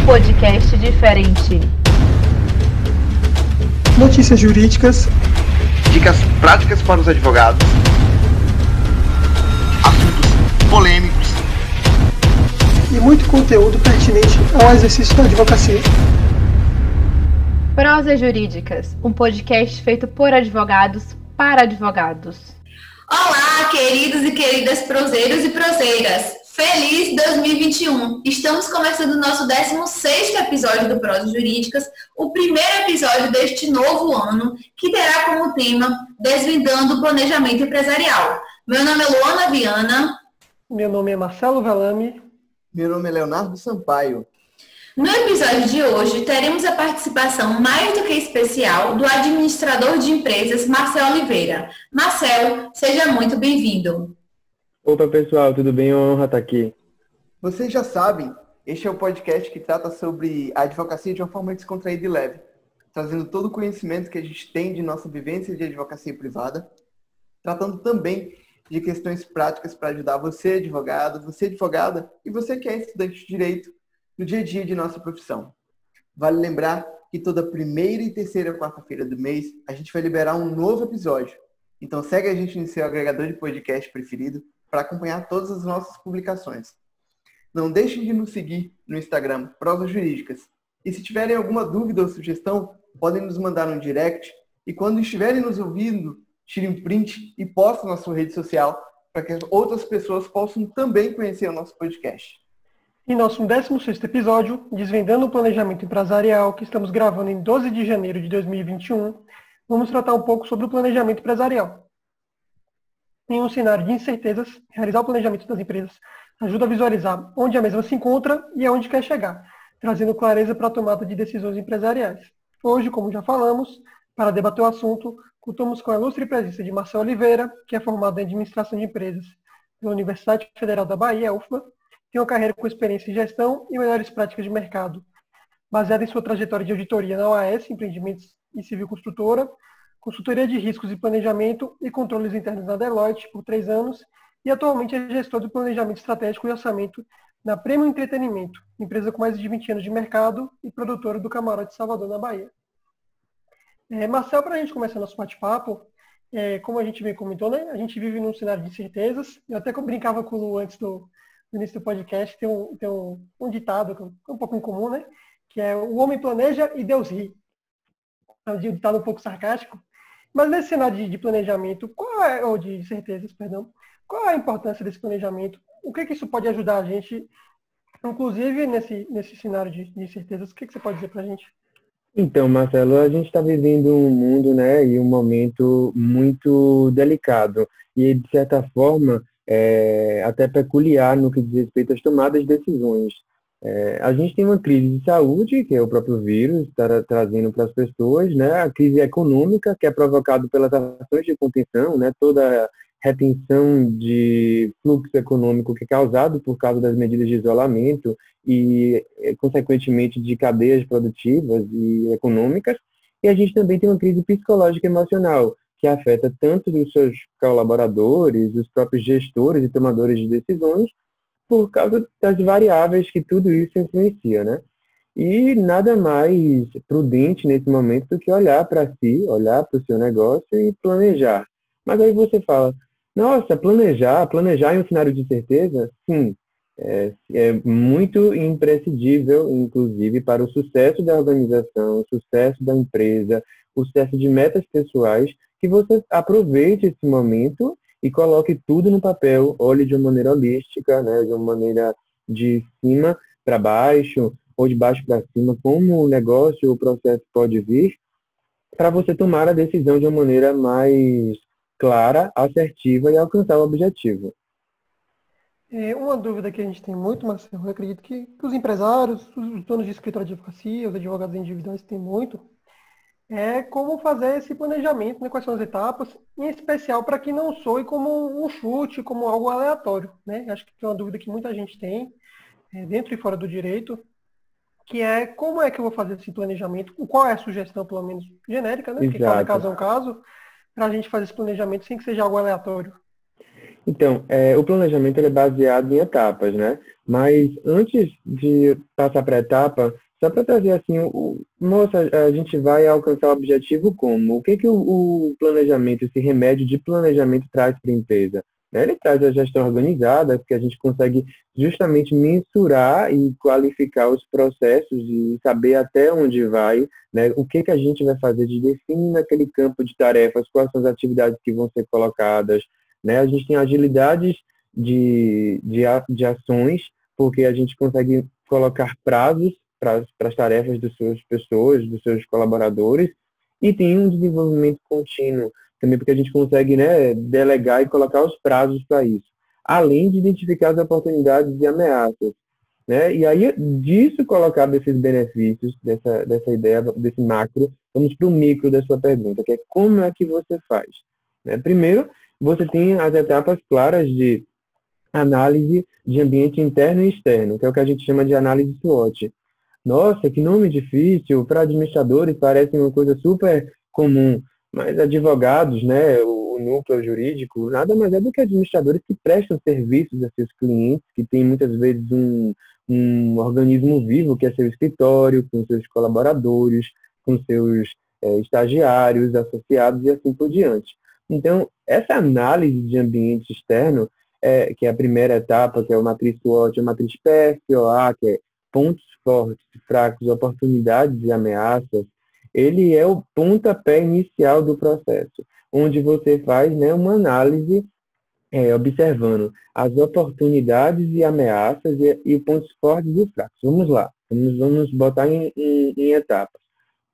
um podcast diferente. Notícias jurídicas, dicas práticas para os advogados, assuntos polêmicos e muito conteúdo pertinente ao exercício da advocacia. Prosas Jurídicas, um podcast feito por advogados para advogados. Olá, queridos e queridas proseiros e proseiras. Feliz 2021! Estamos começando o nosso 16 episódio do Prosas Jurídicas, o primeiro episódio deste novo ano, que terá como tema Desvendando o Planejamento Empresarial. Meu nome é Luana Viana. Meu nome é Marcelo Velame. Meu nome é Leonardo Sampaio. No episódio de hoje, teremos a participação mais do que especial do administrador de empresas, Marcel Oliveira. Marcel, seja muito bem-vindo. Opa, pessoal, tudo bem? Honra estar aqui. Vocês já sabem, este é o podcast que trata sobre a advocacia de uma forma descontraída e leve, trazendo todo o conhecimento que a gente tem de nossa vivência de advocacia privada, tratando também de questões práticas para ajudar você, advogado, você, advogada, e você que é estudante de direito no dia a dia de nossa profissão. Vale lembrar que toda primeira e terceira quarta-feira do mês a gente vai liberar um novo episódio. Então segue a gente no seu agregador de podcast preferido para acompanhar todas as nossas publicações. Não deixem de nos seguir no Instagram Provas Jurídicas. E se tiverem alguma dúvida ou sugestão, podem nos mandar um direct. E quando estiverem nos ouvindo, tire um print e poste na sua rede social para que outras pessoas possam também conhecer o nosso podcast. Em nosso 16º episódio, Desvendando o Planejamento Empresarial, que estamos gravando em 12 de janeiro de 2021, vamos tratar um pouco sobre o planejamento empresarial. Em um cenário de incertezas, realizar o planejamento das empresas ajuda a visualizar onde a mesma se encontra e aonde quer chegar, trazendo clareza para a tomada de decisões empresariais. Hoje, como já falamos, para debater o assunto, contamos com a ilustre presença de Marcelo Oliveira, que é formado em Administração de Empresas pela Universidade Federal da Bahia, UFBA, tem uma carreira com experiência em gestão e melhores práticas de mercado, baseada em sua trajetória de auditoria na OAS, Empreendimentos e Civil Construtora, consultoria de riscos e planejamento e controles internos na Deloitte por três anos e atualmente é gestor do planejamento estratégico e orçamento na Prêmio Entretenimento, empresa com mais de 20 anos de mercado e produtora do Camarote Salvador, na Bahia. É, Marcel, para a gente começar nosso bate-papo, é, como a gente bem comentou, né, a gente vive num cenário de incertezas. Eu até brincava com o Lu antes do, do início do podcast, tem, um, tem um, um ditado que é um pouco incomum, né? Que é o homem planeja e Deus ri. É um ditado um pouco sarcástico. Mas nesse cenário de, de planejamento, qual é, ou de certezas, perdão, qual é a importância desse planejamento? O que, que isso pode ajudar a gente, inclusive nesse, nesse cenário de, de certezas? O que, que você pode dizer para a gente? Então, Marcelo, a gente está vivendo um mundo, né, e um momento muito delicado e de certa forma é, até peculiar no que diz respeito às tomadas de decisões. É, a gente tem uma crise de saúde, que é o próprio vírus está trazendo para as pessoas, né, a crise econômica, que é provocada pelas ações de contenção, né, toda retenção de fluxo econômico que é causado por causa das medidas de isolamento e, eh, consequentemente, de cadeias produtivas e econômicas. E a gente também tem uma crise psicológica e emocional, que afeta tanto os seus colaboradores, os próprios gestores e tomadores de decisões, por causa das variáveis que tudo isso influencia, né? E nada mais prudente nesse momento do que olhar para si, olhar para o seu negócio e planejar. Mas aí você fala, nossa, planejar, planejar em um cenário de certeza, sim, é, é, muito imprescindível, inclusive, para o sucesso da organização, o sucesso da empresa, o sucesso de metas pessoais, que você aproveite esse momento e coloque tudo no papel, olhe de uma maneira holística, né, de uma maneira de cima para baixo ou de baixo para cima, como o negócio o processo pode vir, para você tomar a decisão de uma maneira mais clara, assertiva e alcançar o objetivo. É, uma dúvida que a gente tem muito, Marcelo, eu acredito que, que os empresários, os donos de escritório de advocacia, os advogados individuais têm muito, é como fazer esse planejamento, né, quais são as etapas, em especial para que não soe como um chute, como algo aleatório. Né? Acho que é uma dúvida que muita gente tem, é, dentro e fora do direito, que é como é que eu vou fazer esse planejamento, qual é a sugestão, pelo menos genérica, né? Porque cada caso é um caso, para a gente fazer esse planejamento sem que seja algo aleatório. Então, é, o planejamento é baseado em etapas, né? Mas antes de passar para a etapa, só para trazer assim, o, moça, a gente vai alcançar o objetivo como? O que, que o, o planejamento, esse remédio de planejamento traz para a empresa? Né? Ele traz a gestão organizada, porque a gente consegue justamente mensurar e qualificar os processos e saber até onde vai, né? o que, que a gente vai fazer de definir naquele campo de tarefas, quais são as atividades que vão ser colocadas. Né? A gente tem agilidades de, de, de ações, porque a gente consegue colocar prazos para as tarefas das suas pessoas, dos seus colaboradores, e tem um desenvolvimento contínuo, também porque a gente consegue né, delegar e colocar os prazos para isso, além de identificar as oportunidades e ameaças. Né? E aí, disso colocar desses benefícios, dessa, dessa ideia, desse macro, vamos para o micro da sua pergunta, que é como é que você faz? Né? Primeiro, você tem as etapas claras de análise de ambiente interno e externo, que é o que a gente chama de análise SWOT. Nossa, que nome difícil, para administradores parece uma coisa super comum, mas advogados, né, o, o, núcleo jurídico, nada mais é do que administradores que prestam serviços a seus clientes, que têm muitas vezes um, um organismo vivo, que é seu escritório, com seus colaboradores, com seus é, estagiários, associados e assim por diante. Então, essa análise de ambiente externo, é, que é a primeira etapa, que é o matriz SWOT, a matriz PSOA, que é pontos fortes, fracos, oportunidades e ameaças, ele é o pontapé inicial do processo, onde você faz né, uma análise é, observando as oportunidades e ameaças e, e, pontos fortes e fracos. Vamos lá, vamos, vamos botar em, em, em etapas.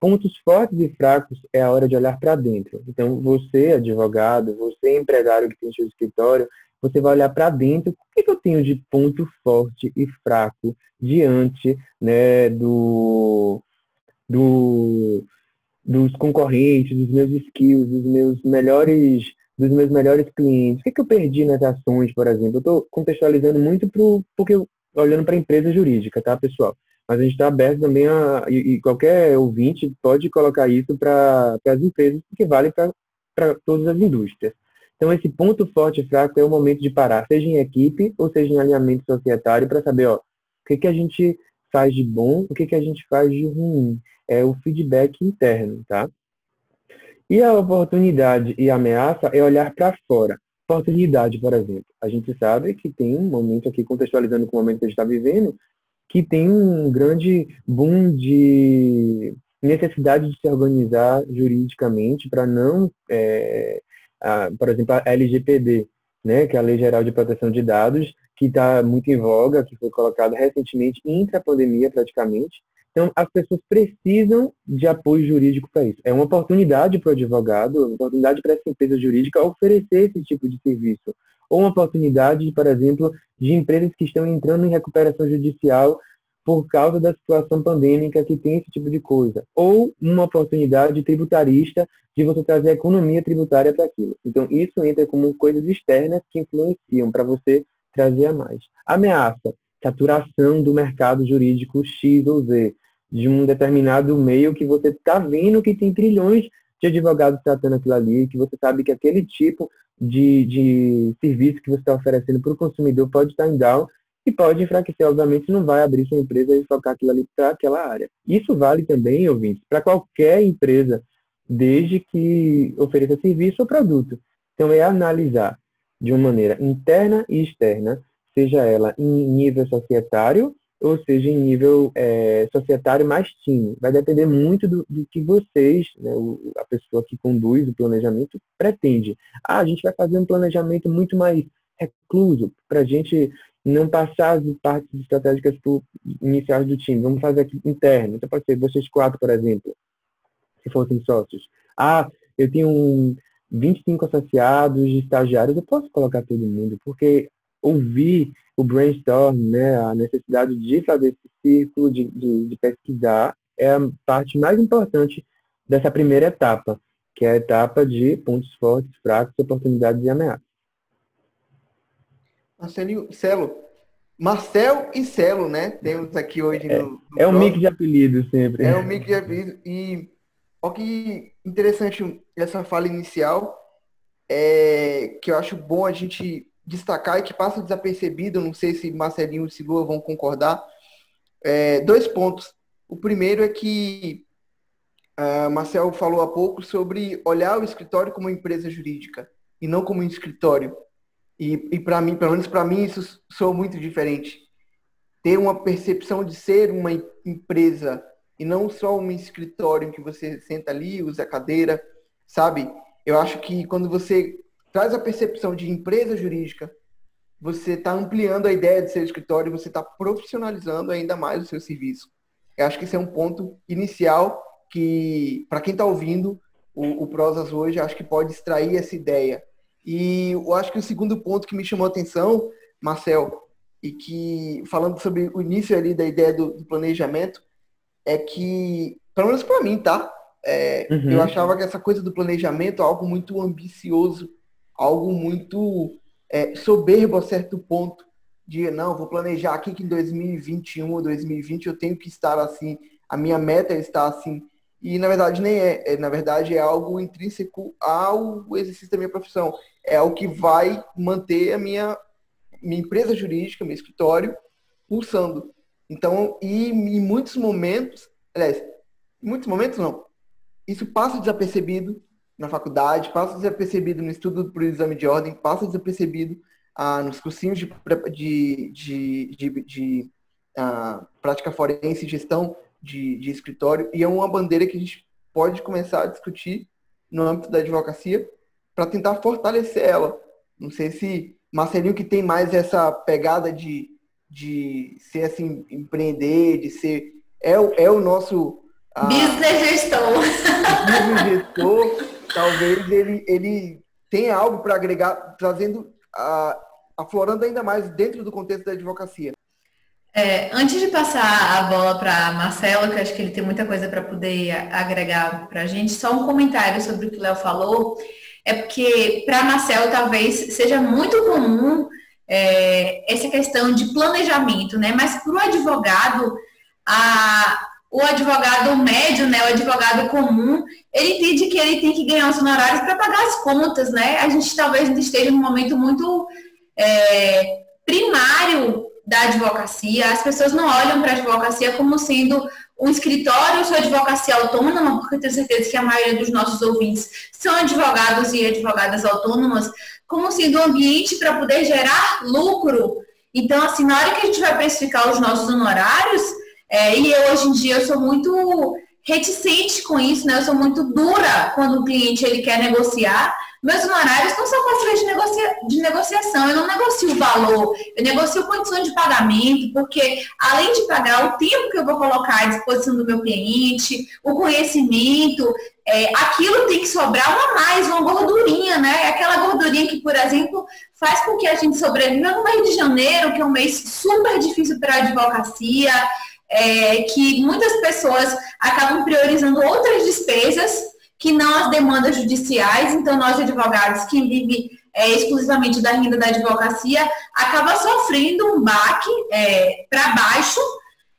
Pontos fortes e fracos é a hora de olhar para dentro. Então, você, advogado, você, empresário que tem seu escritório, você vai olhar para dentro, o que, que, eu tenho de ponto forte e fraco diante né, do, do, dos concorrentes, dos meus skills, dos meus melhores dos meus melhores clientes. O que, que eu perdi nas ações, por exemplo? Eu estou contextualizando muito pro, porque olhando para a empresa jurídica, tá, pessoal? Mas a gente está aberto também a. E, e, qualquer ouvinte pode colocar isso para as empresas, porque vale para todas as indústrias. Então, esse ponto forte e fraco é o momento de parar, seja em equipe ou seja em alinhamento societário, para saber ó, o que, que a gente faz de bom, o que, que a gente faz de ruim. É o feedback interno, tá? E a oportunidade e a ameaça é olhar para fora. Oportunidade, por exemplo. A gente sabe que tem um momento aqui, contextualizando com o momento que a gente está vivendo, que tem um grande boom de necessidade de se organizar juridicamente para não é, a, por exemplo, a LGPD, né, que é a Lei Geral de Proteção de Dados, que está muito em voga, que foi colocada recentemente, intra pandemia praticamente. Então, as pessoas precisam de apoio jurídico para isso. É uma oportunidade para o advogado, uma oportunidade para essa empresa jurídica oferecer esse tipo de serviço. Ou uma oportunidade, por exemplo, de empresas que estão entrando em recuperação judicial por causa da situação pandêmica que tem esse tipo de coisa. Ou uma oportunidade tributarista de você trazer a economia tributária para aquilo. Então, isso entra como coisas externas que influenciam para você trazer a mais. Ameaça, saturação do mercado jurídico X ou Z, de um determinado meio que você está vendo que tem trilhões de advogados tratando aquilo ali, que você sabe que aquele tipo de, de serviço que você está oferecendo para o consumidor pode estar em down e pode enfraquecer, obviamente, não vai abrir sua empresa e focar aquilo ali para aquela área. Isso vale também, ouvintes, para qualquer empresa, desde que ofereça serviço ou produto. Então, é analisar de uma maneira interna e externa, seja ela em nível societário ou seja em nível é, societário mais time. Vai depender muito do, do que vocês, né, o, a pessoa que conduz o planejamento, pretende. Ah, a gente vai fazer um planejamento muito mais recluso, para a gente não passar as partes estratégicas iniciais do time. Vamos fazer aqui interno. Então pode ser vocês quatro, por exemplo, se fossem sócios. Ah, eu tenho um 25 associados, estagiários, eu posso colocar todo mundo, porque ouvir o brainstorm, né, a necessidade de fazer esse círculo, de, de, de pesquisar, é a parte mais importante dessa primeira etapa, que é a etapa de pontos fortes, fracos, oportunidades e ameaças. Marcelinho, Celo. Marcel e Celo, né? Temos aqui hoje é, no, no É um mix de apelidos sempre. É um mix de apelidos. E olha que interessante essa fala inicial, é, que eu acho bom a gente destacar e que passa desapercebido, não sei se Marcelinho e Silua vão concordar, é, dois pontos. O primeiro é que uh, Marcel falou há pouco sobre olhar o escritório como uma empresa jurídica e não como um escritório. E, e para mim, pelo menos para mim, isso soa muito diferente. Ter uma percepção de ser uma empresa e não só um escritório em que você senta ali, usa a cadeira, sabe? Eu acho que quando você traz a percepção de empresa jurídica, você está ampliando a ideia de ser escritório, você está profissionalizando ainda mais o seu serviço. Eu acho que esse é um ponto inicial que, para quem está ouvindo o, o Prosas hoje, acho que pode extrair essa ideia. E eu acho que o segundo ponto que me chamou a atenção, Marcel, e que falando sobre o início ali da ideia do, do planejamento, é que, pelo menos para mim, tá? É, uhum. Eu achava que essa coisa do planejamento é algo muito ambicioso, algo muito é, soberbo a certo ponto, de não, vou planejar aqui que em 2021 ou 2020 eu tenho que estar assim, a minha meta é estar assim. E na verdade nem é, é na verdade é algo intrínseco ao exercício da minha profissão. É o que vai manter a minha, minha empresa jurídica, meu escritório, pulsando. Então, e em muitos momentos, aliás, em muitos momentos não, isso passa desapercebido na faculdade, passa desapercebido no estudo para o exame de ordem, passa desapercebido ah, nos cursinhos de, de, de, de, de ah, prática forense gestão de, de escritório, e é uma bandeira que a gente pode começar a discutir no âmbito da advocacia para tentar fortalecer ela. Não sei se Marcelinho que tem mais essa pegada de, de ser assim, empreender, de ser. É, o, é o nosso. business gestor. Business gestor, talvez ele, ele tenha algo para agregar, trazendo, a, aflorando ainda mais dentro do contexto da advocacia. É, antes de passar a bola para Marcelo, que acho que ele tem muita coisa para poder agregar para a gente, só um comentário sobre o que o Léo falou. É porque para Marcelo talvez seja muito comum é, essa questão de planejamento, né? Mas para o advogado, a, o advogado médio, né, o advogado comum, ele entende que ele tem que ganhar os honorários para pagar as contas, né? A gente talvez esteja num momento muito é, primário da advocacia. As pessoas não olham para a advocacia como sendo um escritório, sua advocacia autônoma, porque eu tenho certeza que a maioria dos nossos ouvintes são advogados e advogadas autônomas, como sendo um ambiente para poder gerar lucro. Então, assim, na hora que a gente vai precificar os nossos honorários, é, e eu hoje em dia eu sou muito reticente com isso, né? Eu sou muito dura quando o cliente ele quer negociar. Meus honorários não são parceiros de, negocia de negociação, eu não negocio o valor, eu negocio condição de pagamento, porque além de pagar o tempo que eu vou colocar à disposição do meu cliente, o conhecimento, é, aquilo tem que sobrar uma mais, uma gordurinha, né? Aquela gordurinha que, por exemplo, faz com que a gente sobreviva no mês de janeiro, que é um mês super difícil para a advocacia, é, que muitas pessoas acabam priorizando outras despesas que não as demandas judiciais. Então, nós advogados que vivem é, exclusivamente da renda da advocacia acaba sofrendo um baque é, para baixo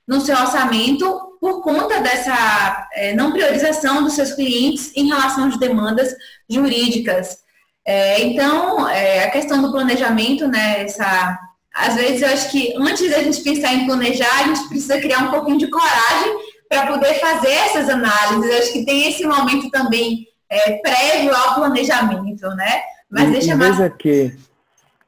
no seu orçamento por conta dessa é, não priorização dos seus clientes em relação às demandas jurídicas. É, então, é, a questão do planejamento, né, essa às vezes eu acho que antes da gente pensar em planejar, a gente precisa criar um pouquinho de coragem para poder fazer essas análises. Eu acho que tem esse momento também é, prévio ao planejamento, né? Mas e, deixa mais. Veja que,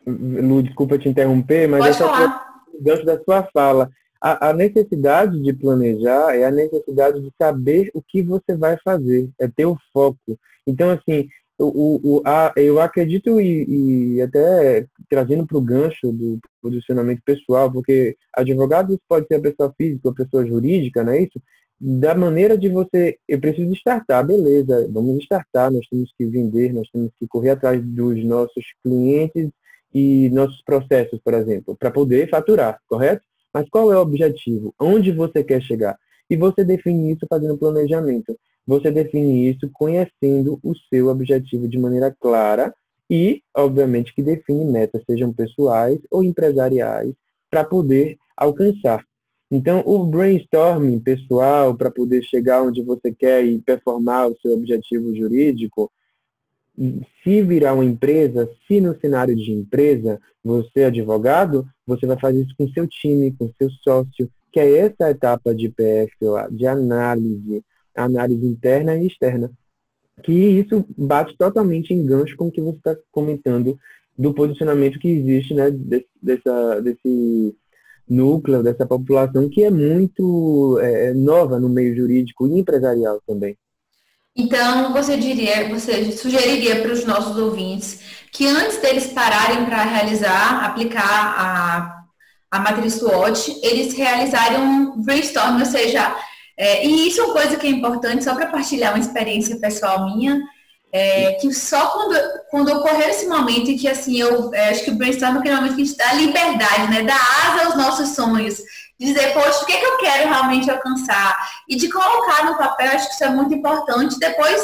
Lu, desculpa te interromper, mas Pode essa dentro da sua fala. A, a, necessidade de planejar é a necessidade de saber o que você vai fazer, é ter o foco. Então, assim, o, o, a, eu acredito e, e até trazendo para o gancho do posicionamento pessoal, porque advogado pode ser a pessoa física ou pessoa jurídica, não é isso? Da maneira de você, eu preciso startar, beleza, vamos startar, nós temos que vender, nós temos que correr atrás dos nossos clientes e nossos processos, por exemplo, para poder faturar, correto? Mas qual é o objetivo? Onde você quer chegar? E você define isso fazendo planejamento. Você define isso conhecendo o seu objetivo de maneira clara e, obviamente, que define metas, sejam pessoais ou empresariais, para poder alcançar. Então, o brainstorming pessoal para poder chegar onde você quer e performar o seu objetivo jurídico, se virar uma empresa, se no cenário de empresa você é advogado, você vai fazer isso com seu time, com seu sócio, que é essa etapa de PFOA, de análise, análise interna e externa. Que isso bate totalmente em gancho com o que você está comentando do posicionamento que existe né, desse, dessa, desse núcleo, dessa população que é muito é, nova no meio jurídico e empresarial também. Então, você diria, você sugeriria para os nossos ouvintes que antes deles pararem para realizar, aplicar a, a matriz SWOT, eles realizarem um brainstorm, ou seja, é, e isso é uma coisa que é importante, só para partilhar uma experiência pessoal minha, é, que só quando, quando ocorrer esse momento em que, assim, eu é, acho que o brainstorm é aquele momento que a gente dá liberdade, né, dá asa aos nossos sonhos, dizer, poxa, o que, é que eu quero realmente alcançar? E de colocar no papel, acho que isso é muito importante, depois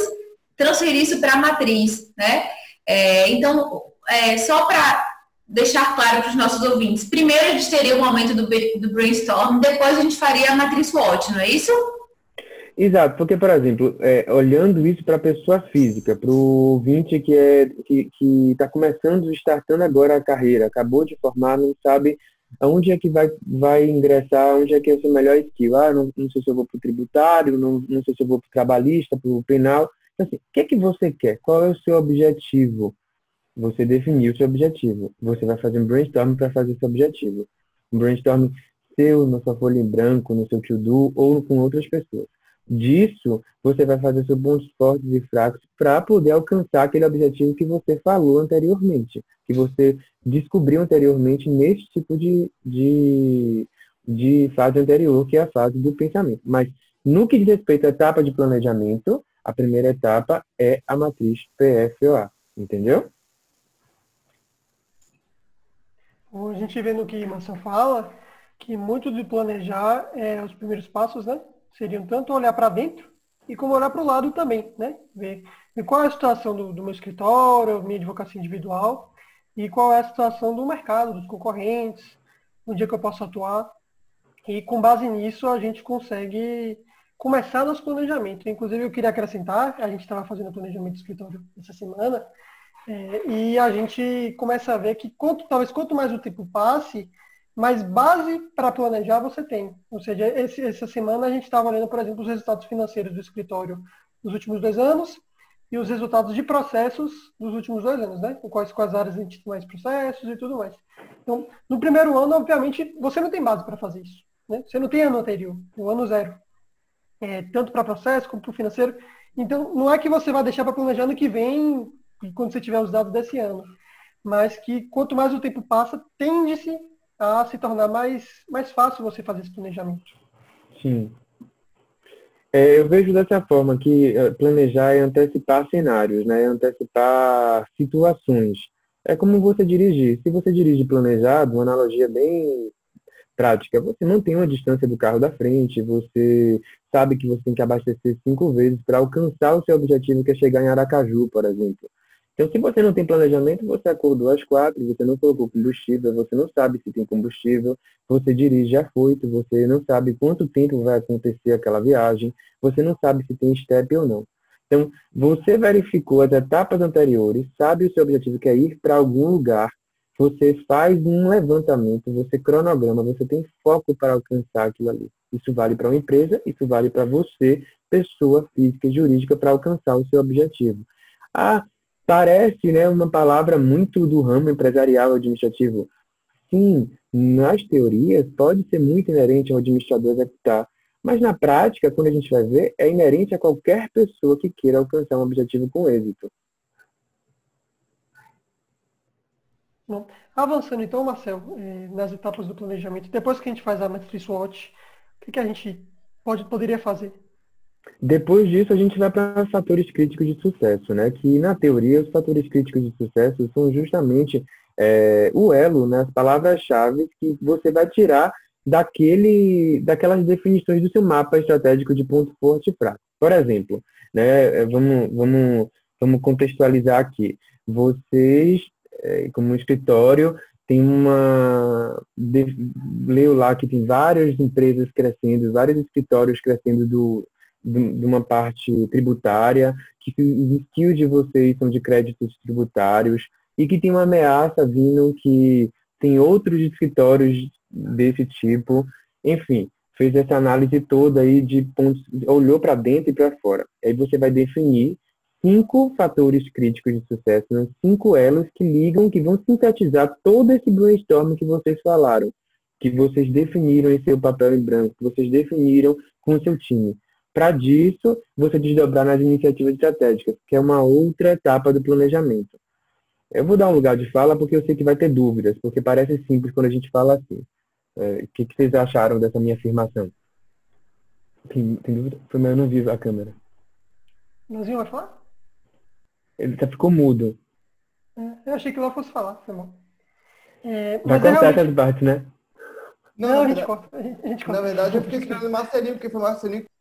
transferir isso para a matriz, né? É, então, é, só para deixar claro para os nossos ouvintes, primeiro a gente teria o momento do, do brainstorm, depois a gente faria a matriz SWOT, não é isso? Exato, porque, por exemplo, é, olhando isso para a pessoa física, para o ouvinte que é que está começando, startando agora a carreira, acabou de formar, não sabe aonde é que vai, vai ingressar, onde é que é o seu melhor skill. Ah, não, não sei se eu vou para o tributário, não, não sei se eu vou para o trabalhista, para o penal. Então, assim, o que é que você quer? Qual é o seu objetivo? Você definiu o seu objetivo. Você vai fazer um brainstorm para fazer seu objetivo. Um brainstorm seu, na sua folha em branco, no seu to-do ou com outras pessoas disso, você vai fazer seus pontos fortes e fracos para poder alcançar aquele objetivo que você falou anteriormente, que você descobriu anteriormente nesse tipo de, de, de fase anterior, que é a fase do pensamento. Mas no que diz respeito à etapa de planejamento, a primeira etapa é a matriz PFOA, entendeu? A gente vê no que Marcel fala, que muito de planejar é os primeiros passos, né? seriam tanto olhar para dentro e como olhar para o lado também, né? Ver, ver qual é a situação do, do, meu escritório, minha advocacia individual, e qual é a situação do mercado, dos concorrentes, onde é que eu posso atuar. E com base nisso a gente consegue começar nosso planejamento. Inclusive eu queria acrescentar, a gente estava fazendo planejamento do escritório essa semana, é, e a gente começa a ver que quanto, talvez quanto mais o tempo passe, mas base para planejar você tem. Ou seja, esse, essa semana a gente estava olhando, por exemplo, os resultados financeiros do escritório dos últimos dois anos e os resultados de processos dos últimos dois anos, né? Quais, quais áreas a gente tem mais processos e tudo mais. Então, no primeiro ano, obviamente, você não tem base para fazer isso. Né? Você não tem ano anterior, o ano zero. É, tanto para processo como para o financeiro. Então, não é que você vai deixar para planejar no que vem, quando você tiver os dados desse ano. Mas que quanto mais o tempo passa, tende-se a se tornar mais, mais fácil você fazer esse planejamento. Sim. É, eu vejo dessa forma que é, planejar é antecipar cenários, né? é antecipar situações. É como você dirigir. Se você dirige planejado, uma analogia bem prática, você mantém uma distância do carro da frente, você sabe que você tem que abastecer cinco vezes para alcançar o seu objetivo, que é chegar em Aracaju, por exemplo. Então, se você não tem planejamento, você acordou às quatro, você não colocou combustível, você não sabe se tem combustível, você dirige afoito, você não sabe quanto tempo vai acontecer aquela viagem, você não sabe se tem step ou não. Então, você verificou as etapas anteriores, sabe o seu objetivo que é ir para algum lugar, você faz um levantamento, você cronograma, você tem foco para alcançar aquilo ali. Isso vale para uma empresa, isso vale para você, pessoa física e jurídica, para alcançar o seu objetivo. Ah, Parece né, uma palavra muito do ramo empresarial administrativo. Sim, nas teorias pode ser muito inerente ao administrador executar, mas na prática, quando a gente vai ver, é inerente a qualquer pessoa que queira alcançar um objetivo com êxito. Bom, avançando então, Marcel, eh, nas etapas do planejamento, depois que a gente faz a matriz SWOT, o que, a gente pode, poderia fazer? Depois disso, a gente vai para fatores críticos de sucesso, né? Que na teoria os fatores críticos de sucesso são justamente é, o elo, né? as palavras-chave que você vai tirar daquele, daquelas definições do seu mapa estratégico de ponto forte e fraco. Por exemplo, né? É, vamos, vamos, vamos contextualizar aqui. Vocês, é, como escritório, tem uma. De, leu lá que tem várias empresas crescendo, vários escritórios crescendo do, de, uma parte tributária, que os skills de vocês são de créditos tributários e que tem uma ameaça vindo que tem outros escritórios desse tipo, enfim, fez essa análise toda aí de pontos, olhou para dentro e para fora. Aí você vai definir cinco fatores críticos de sucesso, né? cinco elos que ligam, que vão sintetizar todo esse brainstorm que vocês falaram, que vocês definiram em seu papel em branco, que vocês definiram com seu time. Para disso, você desdobrar nas iniciativas estratégicas, que é uma outra etapa do planejamento. Eu vou dar um lugar de fala porque eu sei que vai ter dúvidas, porque parece simples quando a gente fala assim. É, o que, que, vocês acharam dessa minha afirmação? Tem, tem dúvida? Foi, mas eu não vi a câmera. Nãozinho vai falar? Ele tá, ficou mudo. É, eu achei que lá fosse falar, foi mal. É, vai cortar realmente... essas partes, né? Não, não a, gente corta, a, gente, a gente corta. Na verdade, eu fiquei esperando o Marcelinho, porque foi o Marcelinho que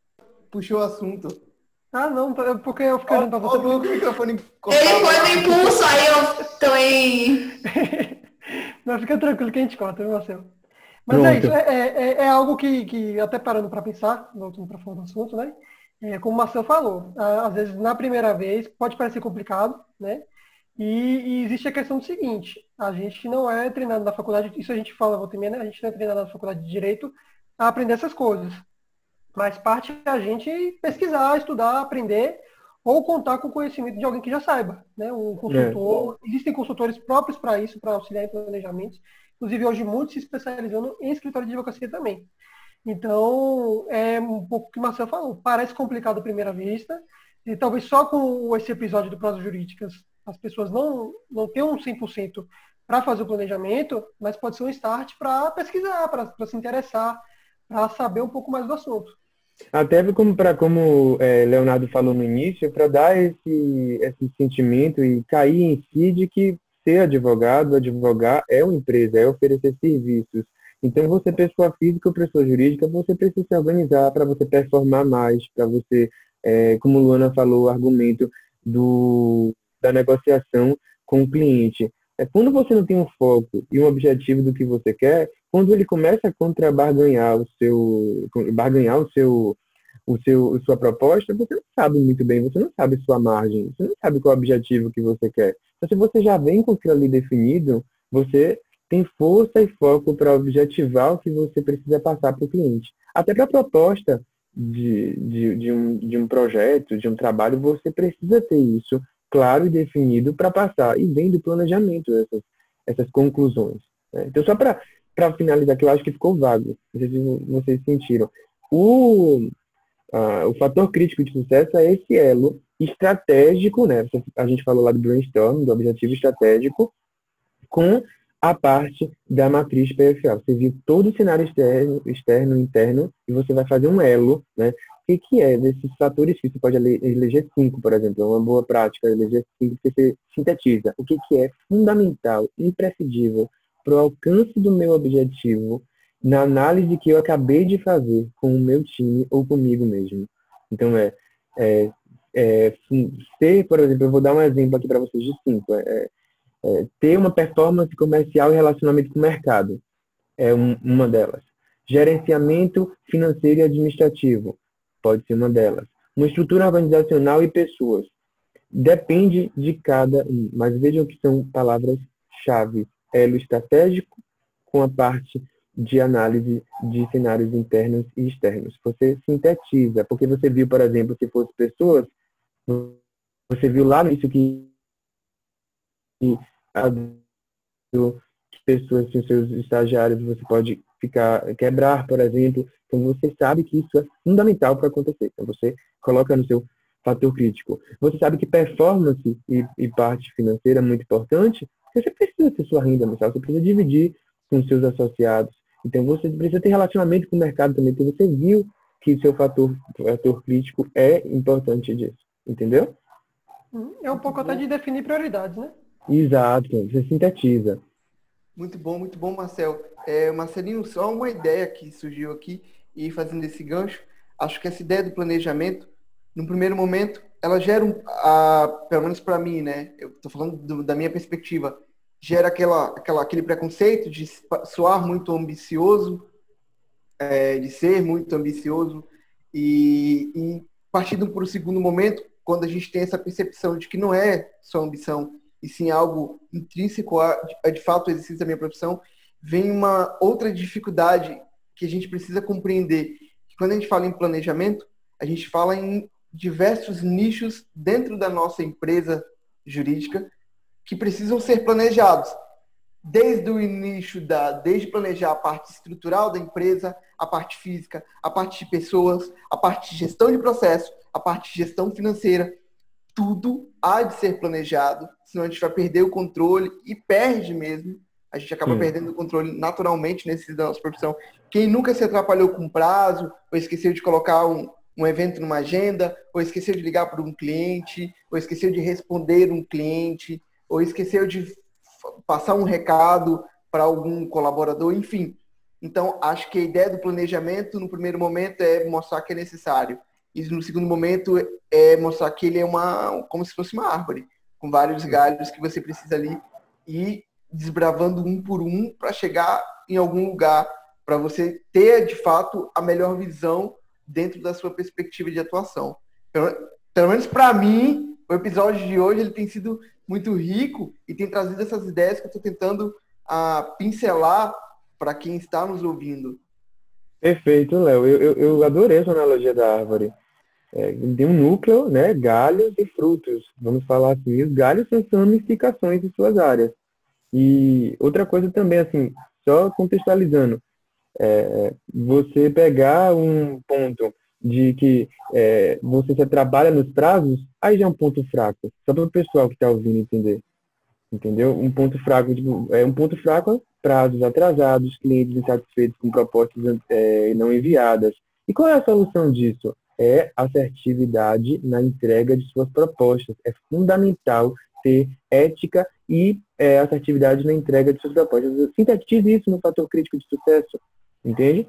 puxou o assunto. Ah, não, porque eu fiquei olhando pra você. O microfone Ele foi no impulso, aí eu também... Mas fica tranquilo que a gente corta, viu, Marcelo? Mas Pronto. é isso, é, é, é, algo que, que, até parando para pensar, voltando para fora do assunto, né? É, como o Marcel falou, às vezes na primeira vez pode parecer complicado, né? E, e, existe a questão do seguinte, a gente não é treinado na faculdade, isso a gente fala volta né? a gente não é treinado na faculdade de Direito a aprender essas coisas. Mas parte é a gente pesquisar, estudar, aprender, ou contar com o conhecimento de alguém que já saiba, né? Um consultor, é. existem consultores próprios para isso, para auxiliar em planejamentos, inclusive hoje muitos se especializando em escritório de advocacia também. Então, é um pouco o que o Marcelo falou, parece complicado à primeira vista, e talvez só com esse episódio do Prosa Jurídicas as pessoas não, não tenham 100% para fazer o planejamento, mas pode ser um start para pesquisar, para se interessar, para saber um pouco mais do assunto. Até como para como é, Leonardo falou no início, para dar esse, esse sentimento e cair em si de que ser advogado, advogar é uma empresa, é oferecer serviços. Então, você, pessoa física ou pessoa jurídica, você precisa se organizar para você performar mais, para você, é, como Luana falou, o argumento do, da negociação com o cliente. É quando você não tem um foco e um objetivo do que você quer, quando ele começa a contrabarganhar o seu, barganhar o seu, o seu, sua proposta, você não sabe muito bem, você não sabe sua margem, você não sabe qual é o objetivo que você quer. Então, se você já vem com aquilo ali definido, você tem força e foco para objetivar o que você precisa passar para o cliente. Até para a proposta de, de, de, um, de um projeto, de um trabalho, você precisa ter isso claro e definido para passar. E vem do planejamento essas, essas conclusões. Né? Então, só para finalizar, que eu acho que ficou vago, não sei se vocês sentiram. O, o fator crítico de sucesso é esse elo estratégico, né? A gente falou lá do brainstorm, do objetivo estratégico, com a parte da matriz PFA. Você viu todo o cenário externo, externo, interno, e você vai fazer um elo, né? O que, que é desses fatores que você pode eleger cinco, por exemplo, é uma boa prática, eleger cinco, que você sintetiza. O que, que é fundamental, imprescindível para o alcance do meu objetivo na análise que eu acabei de fazer com o meu time ou comigo mesmo. Então, é, é, é ser, por exemplo, eu vou dar um exemplo aqui para vocês de cinco. É, é, é, ter uma performance comercial e relacionamento com o mercado é um, uma delas. Gerenciamento financeiro e administrativo pode ser uma delas. Uma estrutura organizacional e pessoas. Depende de cada um, mas vejam que são palavras-chave. Elo estratégico com a parte de análise de cenários internos e externos. Você sintetiza, porque você viu, por exemplo, se fosse pessoas, você viu lá no início que pessoas, assim, seus estagiários, você pode ficar, quebrar, por exemplo. Então, você sabe que isso é fundamental para acontecer. Então, você coloca no seu fator crítico. Você sabe que performance e, e parte financeira é muito importante, você precisa ter sua renda mensal, você precisa dividir com seus associados. Então, você precisa ter relacionamento com o mercado também, porque você viu que seu fator, fator crítico é importante disso. Entendeu? É um pouco até de definir prioridades, né? Exato, você sintetiza. Muito bom, muito bom, Marcel. É, Marcelinho, só uma ideia que surgiu aqui e fazendo esse gancho, acho que essa ideia do planejamento, no primeiro momento, ela gera um, a, pelo menos para mim, né? Eu estou falando do, da minha perspectiva, gera aquela, aquela, aquele preconceito de soar muito ambicioso, é, de ser muito ambicioso e, e partindo para o segundo momento, quando a gente tem essa percepção de que não é só ambição, e sim algo intrínseco a, a de fato o exercício da minha profissão, vem uma outra dificuldade que a gente precisa compreender. Quando a gente fala em planejamento, a gente fala em diversos nichos dentro da nossa empresa jurídica que precisam ser planejados. Desde o início da, desde planejar a parte estrutural da empresa, a parte física, a parte de pessoas, a parte de gestão de processo, a parte de gestão financeira, tudo há de ser planejado, senão a gente vai perder o controle e perde mesmo. A gente acaba Sim. perdendo o controle naturalmente nesse da nossa profissão. Quem nunca se atrapalhou com prazo, ou esqueceu de colocar um, um evento numa agenda, ou esqueceu de ligar para um cliente, ou esqueceu de responder um cliente, ou esqueceu de passar um recado para algum colaborador, enfim. Então, acho que a ideia do planejamento, no primeiro momento, é mostrar que é necessário. E no segundo momento, é mostrar que ele é uma, como se fosse uma árvore, com vários galhos que você precisa ali ir desbravando um por um para chegar em algum lugar, para você ter, de fato, a melhor visão dentro da sua perspectiva de atuação. Pelo, pelo menos para mim, o episódio de hoje ele tem sido muito rico e tem trazido essas ideias que eu estou tentando a, ah, pincelar para quem está nos ouvindo. Perfeito, Léo. Eu, eu, eu, adorei essa analogia da árvore. É, tem um núcleo, né, galhos e frutos. Vamos falar assim, os galhos são ramificações de suas áreas. E outra coisa também, assim, só contextualizando, é, você pegar um ponto de que é, você trabalha nos prazos, aí já é um ponto fraco. Só para o pessoal que está ouvindo entender. Entendeu? Um ponto fraco, tipo, é um ponto fraco, prazos atrasados, clientes insatisfeitos com propostas é, não enviadas. E qual é a solução disso? É assertividade na entrega de suas propostas. É fundamental ter ética e é, assertividade na entrega de suas propostas. Sintetize isso no fator crítico de sucesso. Entende?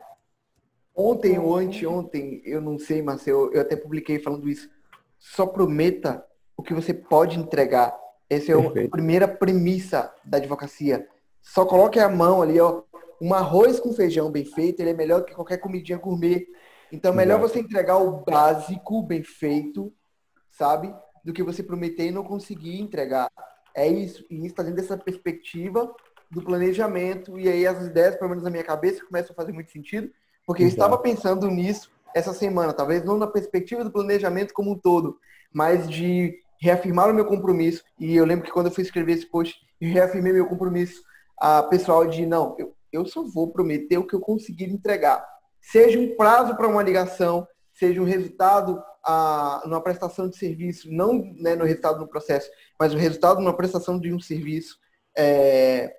Ontem ou anteontem, eu não sei, Marcelo, eu até publiquei falando isso. Só prometa o que você pode entregar. Essa é Perfeito. a primeira premissa da advocacia. Só coloque a mão ali, ó. Um arroz com feijão bem feito, ele é melhor que qualquer comidinha gourmet. Então, é melhor Exato. você entregar o básico bem feito, sabe? Do que você prometer e não conseguir entregar. É isso. E isso está dentro dessa perspectiva do planejamento, e aí as ideias, pelo menos na minha cabeça, começam a fazer muito sentido, porque eu estava pensando nisso essa semana, talvez não na perspectiva do planejamento como um todo, mas de reafirmar o meu compromisso. E eu lembro que quando eu fui escrever esse post, eu reafirmei meu compromisso a pessoal de não, eu, eu só vou prometer o que eu conseguir entregar. Seja um prazo para uma ligação, seja um resultado a, numa prestação de serviço, não né, no resultado do processo, mas o resultado numa prestação de um serviço. É,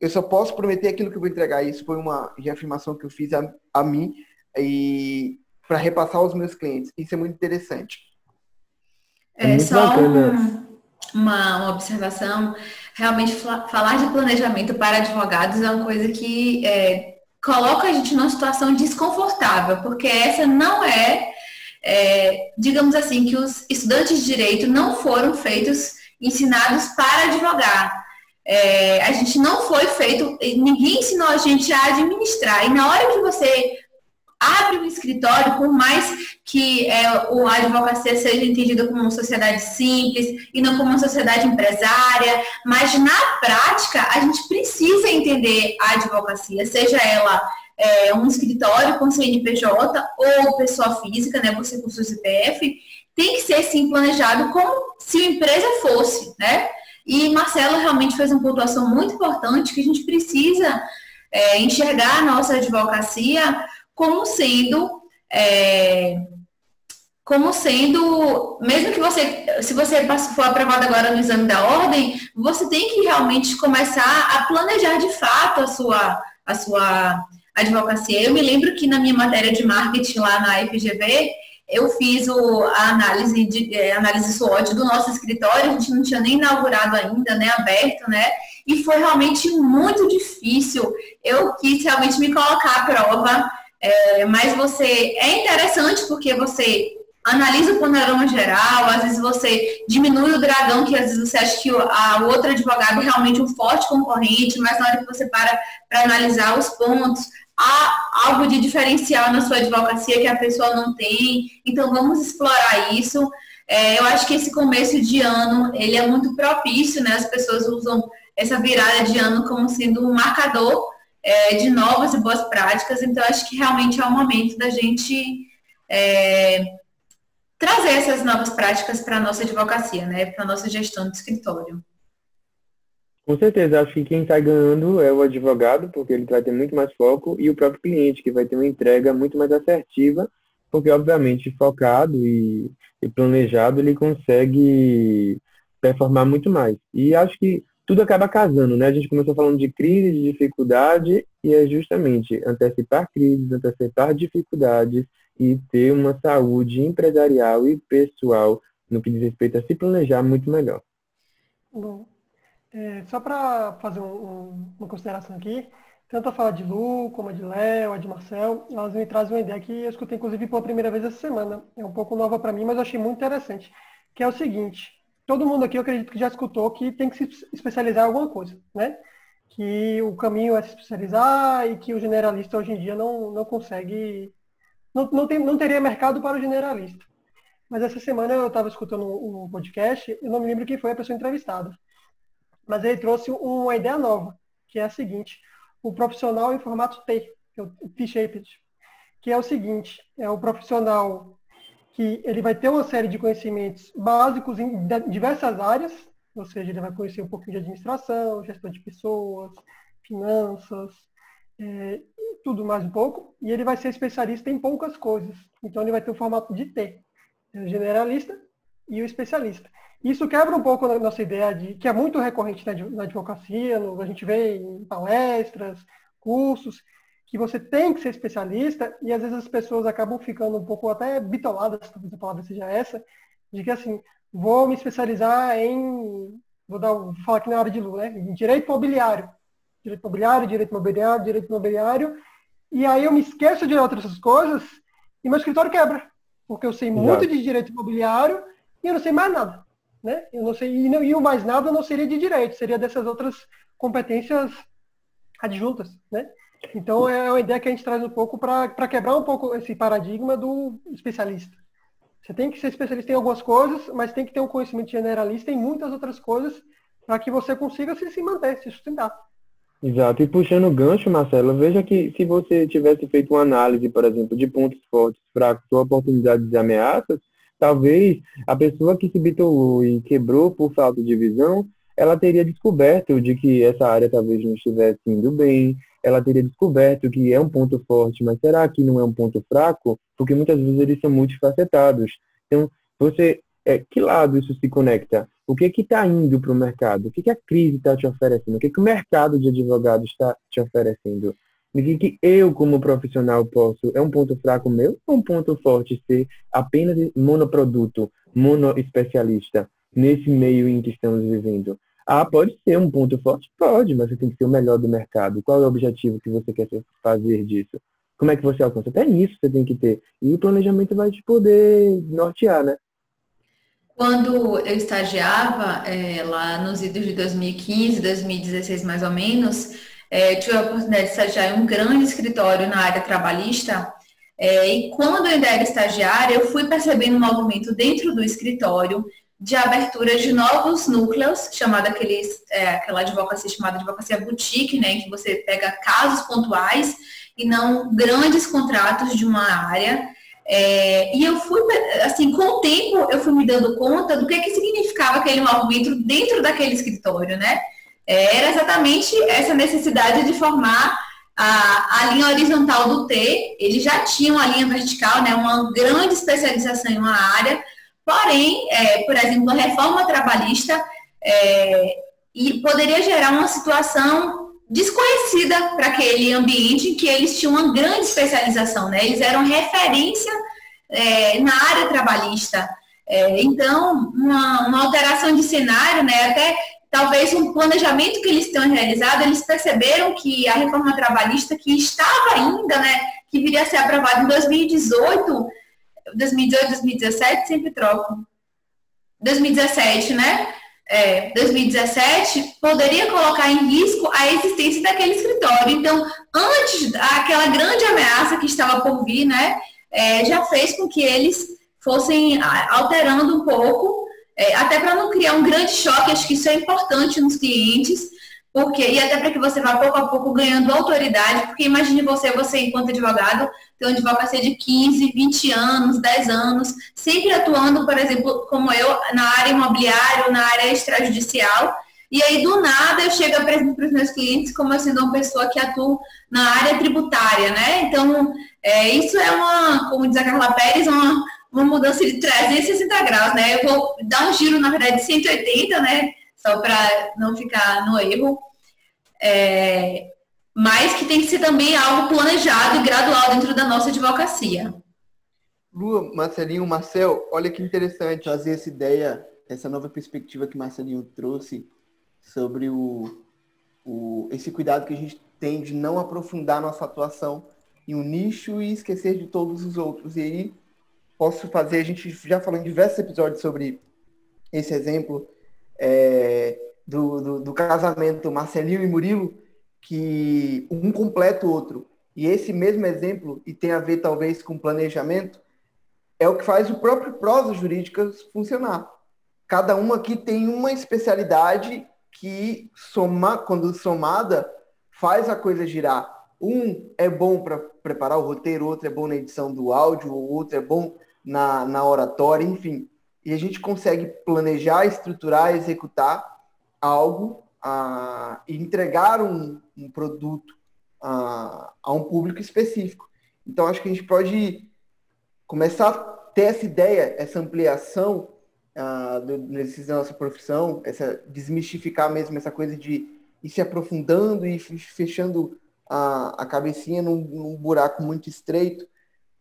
eu só posso prometer aquilo que eu vou entregar. Isso foi uma reafirmação que eu fiz a, a mim e para repassar aos meus clientes. Isso é muito interessante. É, só uma, uma, observação. Realmente, falar de planejamento para advogados é uma coisa que é, coloca a gente numa situação desconfortável, porque essa não é, é, digamos assim, que os estudantes de direito não foram feitos, ensinados para advogar. É, a gente não foi feito, ninguém ensinou a gente a administrar. E na hora que você abre um escritório, por mais que é, a advocacia seja entendida como uma sociedade simples e não como uma sociedade empresária, mas na prática a gente precisa entender a advocacia, seja ela é, um escritório com CNPJ ou pessoa física, né, você com seu CPF, tem que ser sim planejado como se a empresa fosse, né? E Marcelo realmente fez uma pontuação muito importante que a gente precisa é, enxergar a nossa advocacia como sendo é, como sendo, mesmo que você, se você for aprovado agora no exame da ordem, você tem que realmente começar a planejar de fato a sua, a sua advocacia. Eu me lembro que na minha matéria de marketing lá na FGV, eu fiz o, a análise de é, análise SWOT do nosso escritório, a gente não tinha nem inaugurado ainda, né, aberto, né? E foi realmente muito difícil. Eu quis realmente me colocar à prova, é, mas você é interessante porque você analisa o panorama geral, às vezes você diminui o dragão, que às vezes você acha que o, a, outro advogado é realmente um forte concorrente, mas na hora que você para para analisar os pontos, há algo de diferencial na sua advocacia que a pessoa não tem, então vamos explorar isso. É, eu acho que esse começo de ano, ele é muito propício, né? As pessoas usam essa virada de ano como sendo um marcador é, de novas e boas práticas, então acho que realmente é o momento da gente é, trazer essas novas práticas para a nossa advocacia, né? Para a nossa gestão de escritório. Com certeza, acho que quem está ganhando é o advogado, porque ele vai ter muito mais foco, e o próprio cliente, que vai ter uma entrega muito mais assertiva, porque, obviamente, focado e, e planejado, ele consegue performar muito mais. E acho que tudo acaba casando, né? A gente começou falando de crise, de dificuldade, e é justamente antecipar crises, antecipar dificuldades e ter uma saúde empresarial e pessoal no que diz respeito a se planejar muito melhor. Bom, é, só para fazer um, um, uma consideração aqui, tanto a fala de Lu, como a de Léo, a de Marcel, elas me trazem uma ideia que eu escutei inclusive pela primeira vez essa semana. É um pouco nova para mim, mas eu achei muito interessante. Que é o seguinte, todo mundo aqui eu acredito que já escutou que tem que se especializar em alguma coisa, né? Que o caminho é se especializar e que o generalista hoje em dia não, não consegue, não, não, tem, não teria mercado para o generalista. Mas essa semana eu estava escutando um, um podcast, eu não me lembro quem foi a pessoa entrevistada mas ele trouxe uma ideia nova, que é a seguinte, o profissional em formato T, T-shaped, que é o seguinte, é o profissional que ele vai ter uma série de conhecimentos básicos em diversas áreas, ou seja, ele vai conhecer um pouquinho de administração, gestão de pessoas, finanças, é, tudo mais um pouco, e ele vai ser especialista em poucas coisas. Então ele vai ter o formato de T, é o generalista e o especialista. Isso quebra um pouco a nossa ideia de que é muito recorrente na advocacia, a gente vê em palestras, cursos, que você tem que ser especialista e às vezes as pessoas acabam ficando um pouco até bitoladas, talvez a palavra seja essa, de que assim, vou me especializar em, vou, dar, vou falar aqui na área de Lu, né? Em direito imobiliário. Direito imobiliário, direito imobiliário, direito imobiliário. E aí eu me esqueço de outras coisas e meu escritório quebra. Porque eu sei muito de direito imobiliário e eu não sei mais nada né? Eu não sei, e, não, e o mais nada não seria de direito, seria dessas outras competências adjuntas, né? Então é uma ideia que a gente traz um pouco para quebrar um pouco esse paradigma do especialista. Você tem que ser especialista em algumas coisas, mas tem que ter um conhecimento generalista em muitas outras coisas para que você consiga se, se manter, se sustentar. Exato. E puxando o gancho, Marcelo, veja que se você tivesse feito uma análise, por exemplo, de pontos fortes, fracos ou oportunidades e ameaças, talvez a pessoa que se bitolou e quebrou por falta de visão, ela teria descoberto de que essa área talvez não estivesse indo bem, ela teria descoberto que é um ponto forte, mas será que não é um ponto fraco? Porque muitas vezes eles são multifacetados. Então, você, é, que lado isso se conecta? O que que está indo para o mercado? O que, que a crise está te oferecendo? O que, que o mercado de advogados está te oferecendo? de que, que eu, como profissional, posso. É um ponto fraco meu ou um ponto forte ser apenas monoproduto, monoespecialista, nesse meio em que estamos vivendo? Ah, pode ser um ponto forte? Pode, mas você tem que ser o melhor do mercado. Qual é o objetivo que você quer fazer disso? Como é que você alcança? Até nisso você tem que ter. E o planejamento vai te poder nortear, né? Quando eu estagiava é, lá nos idos de 2015, 2016 mais ou menos, é, tive a oportunidade de estagiar em um grande escritório na área trabalhista, é, e quando eu ainda era estagiária, eu fui percebendo um movimento dentro do escritório de abertura de novos núcleos, chamada aqueles, é, aquela advocacia chamada advocacia boutique, né, em que você pega casos pontuais e não grandes contratos de uma área. É, e eu fui, assim, com o tempo, eu fui me dando conta do que, que significava aquele movimento dentro daquele escritório, né? É, era exatamente essa necessidade de formar a, a linha horizontal do T. Eles já tinham a linha vertical, né, uma grande especialização em uma área, porém, é, por exemplo, a reforma trabalhista é, e poderia gerar uma situação desconhecida para aquele ambiente em que eles tinham uma grande especialização, né? Eles eram referência é, na área trabalhista. É, então, uma, uma, alteração de cenário, né? Até talvez um planejamento que eles tenham realizado, eles perceberam que a reforma trabalhista que estava ainda, né, que viria a ser aprovada em 2018, 2018, 2017, sempre troco. 2017, né? É, 2017 poderia colocar em risco a existência daquele escritório. Então, antes, aquela grande ameaça que estava por vir, né, é, já fez com que eles fossem alterando um pouco, é, até para não criar um grande choque, acho que isso é importante nos clientes, porque, e até para que você vá pouco a pouco ganhando autoridade, porque imagine você, você enquanto advogado, ter uma advocacia de 15, 20 anos, 10 anos, sempre atuando, por exemplo, como eu, na área imobiliária, na área extrajudicial, e aí do nada eu chego para os meus clientes como sendo uma pessoa que atua na área tributária, né? Então, é, isso é uma, como diz a Carla Pérez, uma, uma mudança de 360 graus, né? Eu vou dar um giro, na verdade, de 180, né? Só para não ficar no erro. É, mas que tem que ser também algo planejado e gradual dentro da nossa advocacia. Lua, Marcelinho, Marcel, olha que interessante trazer essa ideia, essa nova perspectiva que Marcelinho trouxe sobre o, o, esse cuidado que a gente tem de não aprofundar nossa atuação em um nicho e esquecer de todos os outros. E aí posso fazer, a gente já falou em diversos episódios sobre esse exemplo, é, do, do, do, casamento Marcelinho e Murilo, que um completa o outro. E esse mesmo exemplo, e tem a ver talvez com planejamento, é o que faz o próprio prosa jurídicas funcionar. Cada um aqui tem uma especialidade que, soma, quando somada, faz a coisa girar. Um é bom para preparar o roteiro, outro é bom na edição do áudio, outro é bom na, na oratória, enfim e a gente consegue planejar, estruturar, executar algo e entregar um, um produto a, a, um público específico. Então, acho que a gente pode começar a ter essa ideia, essa ampliação uh, do, da nossa profissão, essa desmistificar mesmo essa coisa de ir se aprofundando e fechando a, a cabecinha num, num buraco muito estreito,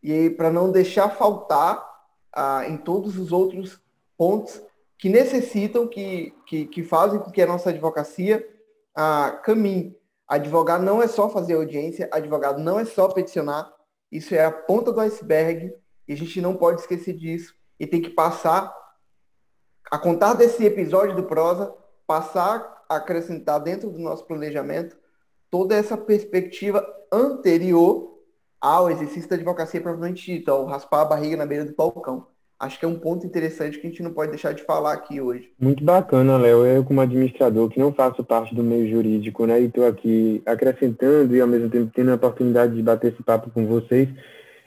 e para não deixar faltar ah, em todos os outros pontos que necessitam, que, que, que fazem com que a nossa advocacia ah, caminhe. Advogar não é só fazer audiência, advogado não é só peticionar, isso é a ponta do iceberg e a gente não pode esquecer disso e tem que passar a contar desse episódio do prosa, passar a acrescentar dentro do nosso planejamento toda essa perspectiva anterior ao exercício da advocacia propriamente dita, ao raspar a barriga na beira do balcão. Acho que é um ponto interessante que a gente não pode deixar de falar aqui hoje. Muito bacana, Léo. Eu, como administrador, que não faço parte do meio jurídico, né, e estou aqui acrescentando e, ao mesmo tempo, tendo a oportunidade de bater esse papo com vocês,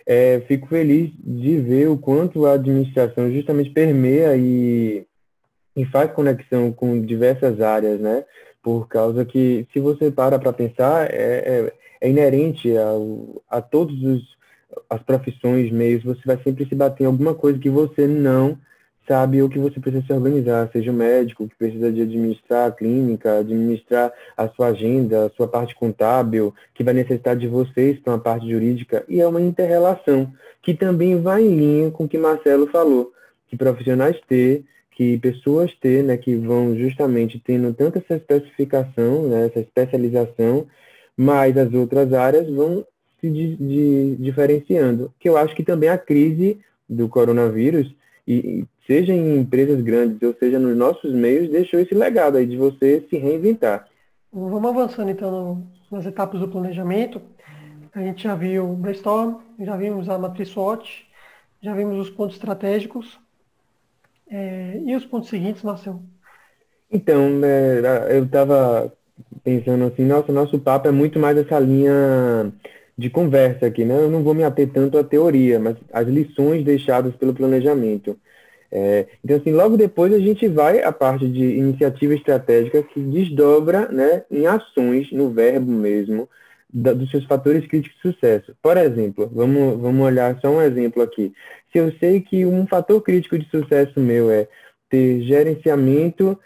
é, fico feliz de ver o quanto a administração justamente permeia e, e faz conexão com diversas áreas, né? Por causa que, se você para para pensar, é, é é inerente ao, a todos os as profissões, meios, você vai sempre se bater em alguma coisa que você não sabe ou que você precisa se organizar, seja o médico que precisa de administrar a clínica, administrar a sua agenda, a sua parte contábil, que vai necessitar de vocês para uma parte jurídica, e é uma interrelação que também vai em linha com o que Marcelo falou, que profissionais ter, que pessoas ter, né, que vão justamente tendo tanta essa especificação, né, essa especialização, mas as outras áreas vão se de, de, diferenciando. Que eu acho que também a crise do coronavírus, e, seja em empresas grandes ou seja nos nossos meios, deixou esse legado aí de você se reinventar. Vamos avançando então nas etapas do planejamento. A gente já viu o brainstorm, já vimos a matriz SWOT, já vimos os pontos estratégicos. É, e os pontos seguintes, Marcelo? Então, é, eu estava pensando assim, nossa, nosso papo é muito mais essa linha de conversa aqui, né? Eu não vou me ater tanto à teoria, mas às lições deixadas pelo planejamento. É, então, assim, logo depois a gente vai à parte de iniciativa estratégica que desdobra né, em ações, no verbo mesmo, da, dos seus fatores críticos de sucesso. Por exemplo, vamos, vamos olhar só um exemplo aqui. Se eu sei que um fator crítico de sucesso meu é ter gerenciamento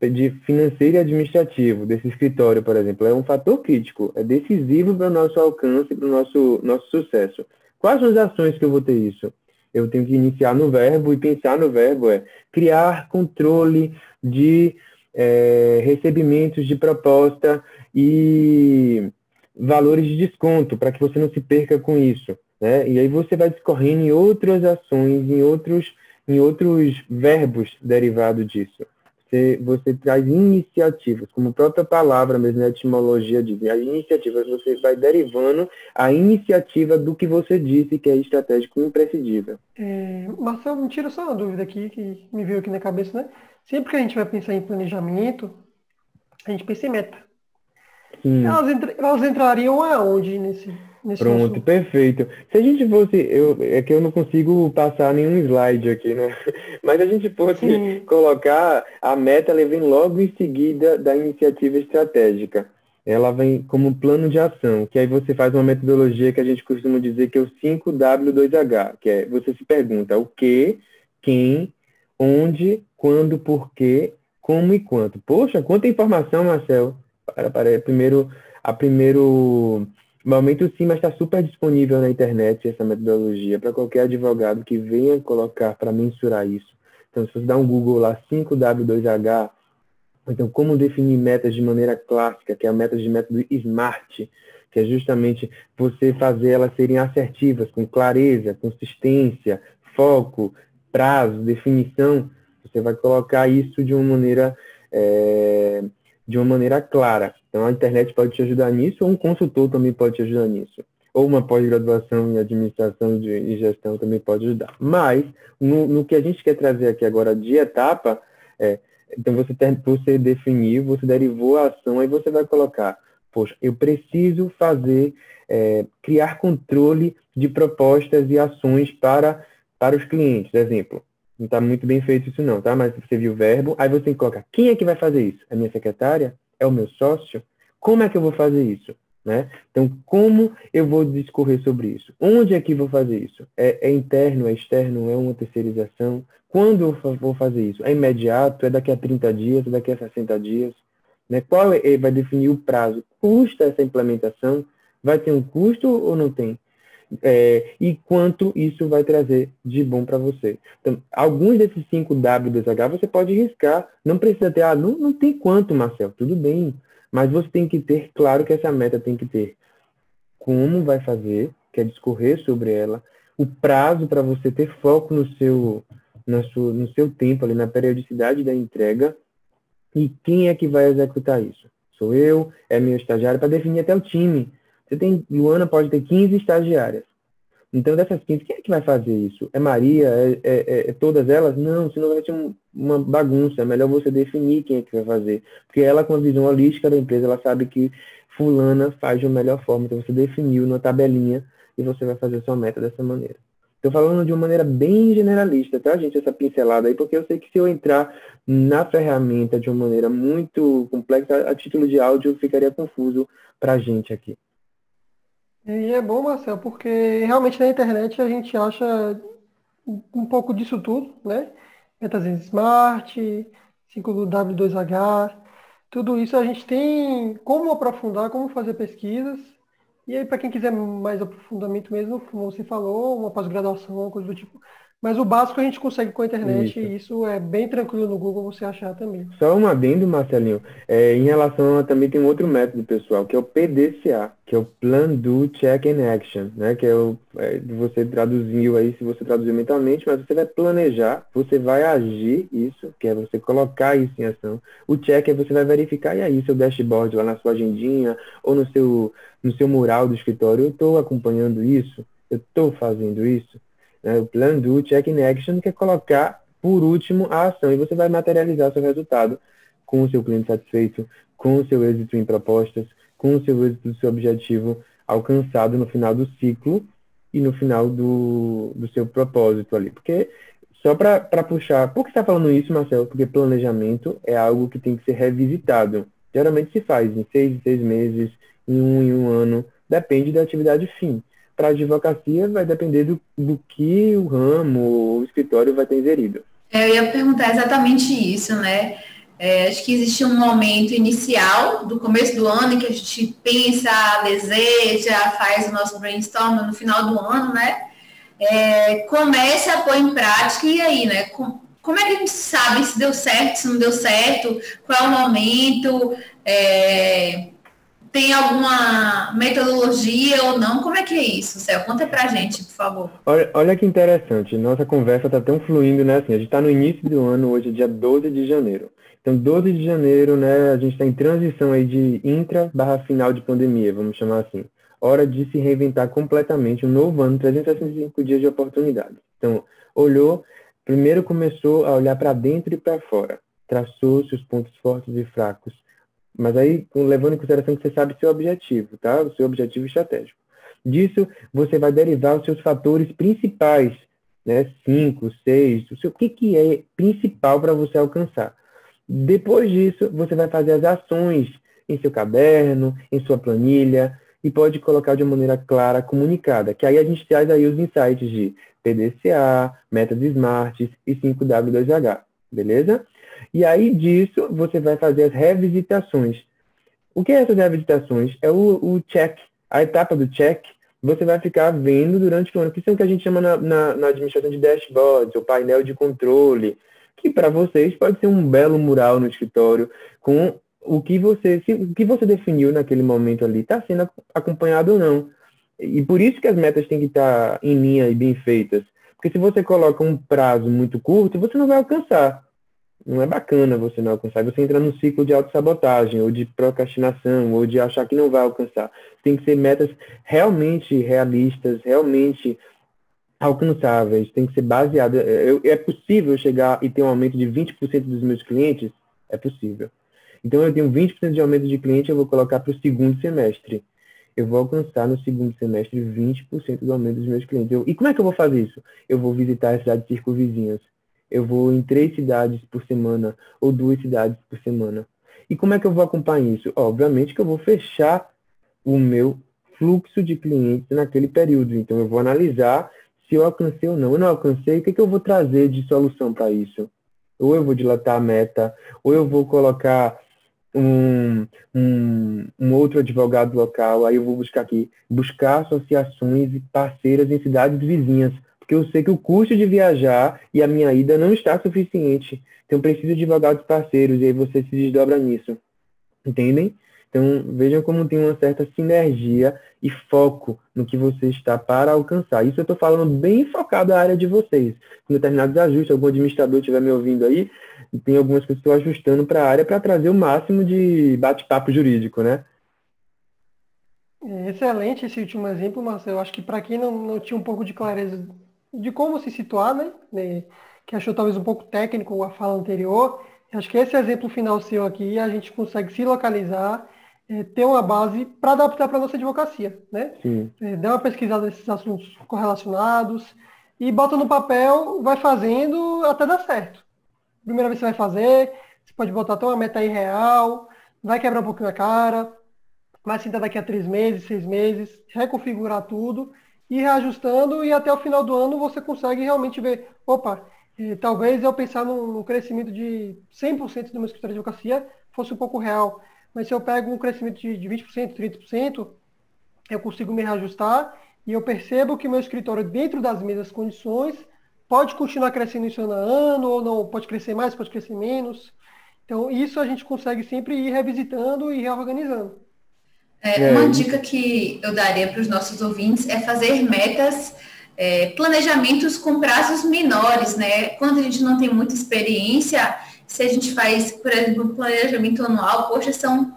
de financeiro e administrativo desse escritório, por exemplo, é um fator crítico, é decisivo para o nosso alcance, para o nosso, nosso sucesso. Quais são as ações que eu vou ter isso? Eu tenho que iniciar no verbo e pensar no verbo é criar controle de é, recebimentos de proposta e valores de desconto para que você não se perca com isso. Né? E aí você vai discorrendo em outras ações, em outros, em outros verbos derivados disso você, você traz iniciativas, como a própria palavra mesmo, a etimologia diz, as iniciativas, você vai derivando a iniciativa do que você disse que é estratégico e imprescindível. É, Marcelo, me tira só uma dúvida aqui, que me veio aqui na cabeça, né? Sempre que a gente vai pensar em planejamento, a gente pensa em meta. Elas, entra, elas entrariam aonde nesse Pronto, perfeito. Se a gente fosse, eu, é que eu não consigo passar nenhum slide aqui, né? Mas a gente fosse Sim. colocar a meta, ela vem logo em seguida da iniciativa estratégica. Ela vem como plano de ação, que aí você faz uma metodologia que a gente costuma dizer que é o 5W2H, que é você se pergunta o que, quem, onde, quando, porquê, como e quanto. Poxa, quanta informação, Marcel. Para, para, primeiro, a primeiro momento sim, mas está super disponível na internet essa metodologia para qualquer advogado que venha colocar para mensurar isso. Então, se você dá um Google lá, 5W2H, então como definir metas de maneira clássica, que é a meta de método SMART, que é justamente você fazer elas serem assertivas, com clareza, consistência, foco, prazo, definição, você vai colocar isso de uma maneira é, de uma maneira clara. Então a internet pode te ajudar nisso, ou um consultor também pode te ajudar nisso. Ou uma pós-graduação em administração de, e gestão também pode ajudar. Mas, no, no, que a gente quer trazer aqui agora de etapa, é, então você, ter, você definiu, você derivou a ação, aí você vai colocar, poxa, eu preciso fazer, é, criar controle de propostas e ações para, para os clientes. Exemplo, não está muito bem feito isso não, tá? Mas você viu o verbo, aí você tem que colocar, quem é que vai fazer isso? É minha secretária? É o meu sócio? Como é que eu vou fazer isso? Né? Então, como eu vou discorrer sobre isso? Onde é que vou fazer isso? É, é interno, é externo, é uma terceirização? Quando eu vou fazer isso? É imediato? É daqui a 30 dias? É daqui a 60 dias? Né? Qual é, vai definir o prazo? Custa essa implementação? Vai ter um custo ou não tem? É, e quanto isso vai trazer de bom para você. Então, alguns desses 5 W2H você pode riscar. Não precisa ter, ah, não, não tem quanto, Marcel, tudo bem. Mas você tem que ter, claro que essa meta tem que ter como vai fazer, que é discorrer sobre ela, o prazo para você ter foco no seu, no seu, no seu tempo, ali, na periodicidade da entrega, e quem é que vai executar isso? Sou eu, é meu estagiário, para definir até o time. Você tem, Luana pode ter 15 estagiárias. Então, dessas 15, quem é que vai fazer isso? É Maria? É, é, é todas elas? Não, senão vai ser um, uma bagunça. É melhor você definir quem é que vai fazer. Porque ela, com a visão holística da empresa, ela sabe que fulana faz de uma melhor forma. Então, você definiu na tabelinha e você vai fazer a sua meta dessa maneira. Estou falando de uma maneira bem generalista, tá, gente? Essa pincelada aí, porque eu sei que se eu entrar na ferramenta de uma maneira muito complexa, a título de áudio ficaria confuso para a gente aqui. E é bom, Marcel, porque realmente na internet a gente acha um pouco disso tudo, né? Metas Smart, 5W2H, tudo isso a gente tem como aprofundar, como fazer pesquisas. E aí, para quem quiser mais aprofundamento mesmo, como você falou, uma pós-graduação, coisa do tipo, mas o básico a gente consegue com a internet isso. e isso é bem tranquilo no Google você achar também. Só um adendo, Marcelinho. É, em relação a também tem um outro método, pessoal, que é o PDCA, que é o Plan, Do, Check and Action, né? Que é o é, você traduziu aí, se você traduziu mentalmente, mas você vai planejar, você vai agir isso, que é você colocar isso em ação. O check é você vai verificar, e aí, seu dashboard lá na sua agendinha, ou no seu, no seu mural do escritório, eu estou acompanhando isso, eu estou fazendo isso. Né? O plan do check in action que é colocar por último a ação e você vai materializar seu resultado com o seu cliente satisfeito, com o seu êxito em propostas, com o seu êxito do seu objetivo alcançado no final do ciclo e no final do, do seu propósito ali. Porque, só para puxar, por que está falando isso, Marcelo? Porque planejamento é algo que tem que ser revisitado. Geralmente se faz em seis, seis meses, em um em um ano, depende da atividade fim para a advocacia vai depender do, do que o ramo, o escritório vai ter inserido. É, eu ia perguntar exatamente isso, né? É, acho que existe um momento inicial do começo do ano em que a gente pensa, deseja, faz o nosso brainstorm no final do ano, né? É, começa a pôr em prática e aí, né? Com, como é que a gente sabe se deu certo, se não deu certo, qual é o momento? É, tem alguma metodologia ou não? Como é que é isso, Céu? Conta pra gente, por favor. Olha, olha que interessante, nossa conversa tá tão fluindo, né? Assim, a gente está no início do ano, hoje é dia 12 de janeiro. Então, 12 de janeiro, né, a gente está em transição aí de intra barra final de pandemia, vamos chamar assim. Hora de se reinventar completamente, um novo ano, 365 dias de oportunidades. Então, olhou, primeiro começou a olhar para dentro e para fora, traçou seus pontos fortes e fracos, mas aí levando em consideração que você sabe seu objetivo, tá? O seu objetivo estratégico. Disso, você vai derivar os seus fatores principais, né? Cinco, seis, o, seu, o que, que é principal para você alcançar. Depois disso, você vai fazer as ações em seu caderno, em sua planilha, e pode colocar de maneira clara, comunicada, que aí a gente traz aí os insights de PDCA, metas SMART e 5W2H, beleza? E aí disso, você vai fazer as revisitações. O que é essas revisitações? É o, o check, a etapa do check, você vai ficar vendo durante o ano, que isso é o que a gente chama na, na, na administração de dashboards, o painel de controle, que para vocês pode ser um belo mural no escritório com o que você, se, o que você definiu naquele momento ali está sendo acompanhado ou não. E por isso que as metas têm que estar tá em linha e bem feitas. Porque se você coloca um prazo muito curto, você não vai alcançar. Não é bacana você não alcançar. Você entra num ciclo de autossabotagem, ou de procrastinação, ou de achar que não vai alcançar. Tem que ser metas realmente realistas, realmente alcançáveis, tem que ser baseado. É, é possível chegar e ter um aumento de 20% dos meus clientes? É possível. Então, eu tenho 20% de aumento de cliente, eu vou colocar para o segundo semestre. Eu vou alcançar no segundo semestre 20% do aumento dos meus clientes. Eu, e como é que eu vou fazer isso? Eu vou visitar as cidades circunvizinhas. Eu vou em três cidades por semana ou duas cidades por semana. E como é que eu vou acompanhar isso? Obviamente que eu vou fechar o meu fluxo de clientes naquele período. Então, eu vou analisar se eu alcancei ou não. Eu não alcancei, o que, que eu vou trazer de solução para isso? Ou eu vou dilatar a meta, ou eu vou colocar um, um, um, outro advogado local, aí eu vou buscar aqui, buscar associações parceiras em cidades vizinhas, porque eu sei que o custo de viajar e a minha ida não está suficiente. Então preciso de advogados parceiros, e aí você se desdobra nisso. Entendem? Então, vejam como tem uma certa sinergia e foco no que você está para alcançar. Isso eu estou falando bem focado na área de vocês. Com determinados ajustes, algum administrador estiver me ouvindo aí, tem algumas estou ajustando para a área para trazer o máximo de bate-papo jurídico, né? É excelente esse último exemplo, Marcelo. Acho que para quem não, não tinha um pouco de clareza de como se situar, né? Que achou talvez um pouco técnico a fala anterior, acho que esse exemplo final seu aqui, a gente consegue se localizar é, ter uma base para adaptar para a nossa advocacia, né? Sim. É, dá uma pesquisada nesses assuntos correlacionados e bota no papel, vai fazendo até dar certo. Primeira vez que você vai fazer, você pode botar até uma meta aí real, vai quebrar um pouquinho a cara, vai sentar daqui a três meses, seis meses, reconfigurar tudo e reajustando e até o final do ano você consegue realmente ver, opa, eh, talvez eu pensar no crescimento de 100% do meu escritório de advocacia fosse um pouco real mas se eu pego um crescimento de, de 20%, 30%, eu consigo me reajustar e eu percebo que meu escritório, dentro das mesmas condições, pode continuar crescendo isso ano a ano, ou não, pode crescer mais, pode crescer menos. Então, isso a gente consegue sempre ir revisitando e reorganizando. É, uma dica que eu daria para os nossos ouvintes é fazer metas, é, planejamentos com prazos menores, né? Quando a gente não tem muita experiência, se a gente faz, por exemplo, um planejamento anual, poxa, são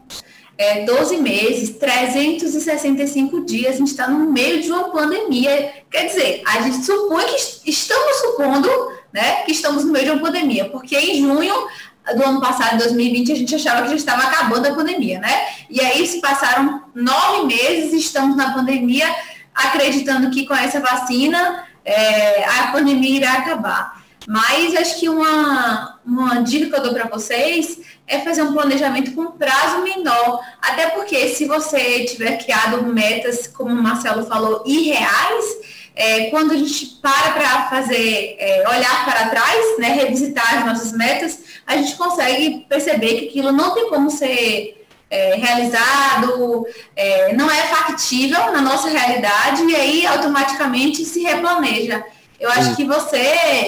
é, 12 meses, 365 dias, a gente está no meio de uma pandemia. Quer dizer, a gente supõe que estamos supondo né, que estamos no meio de uma pandemia, porque em junho do ano passado, 2020, a gente achava que já estava acabando a pandemia, né? E aí se passaram nove meses, estamos na pandemia, acreditando que com essa vacina é, a pandemia irá acabar. Mas acho que uma, uma dica que eu dou para vocês é fazer um planejamento com prazo menor. Até porque se você tiver criado metas, como o Marcelo falou, irreais, é, quando a gente para para fazer, é, olhar para trás, né, revisitar as nossas metas, a gente consegue perceber que aquilo não tem como ser é, realizado, é, não é factível na nossa realidade e aí automaticamente se replaneja. Eu acho que você,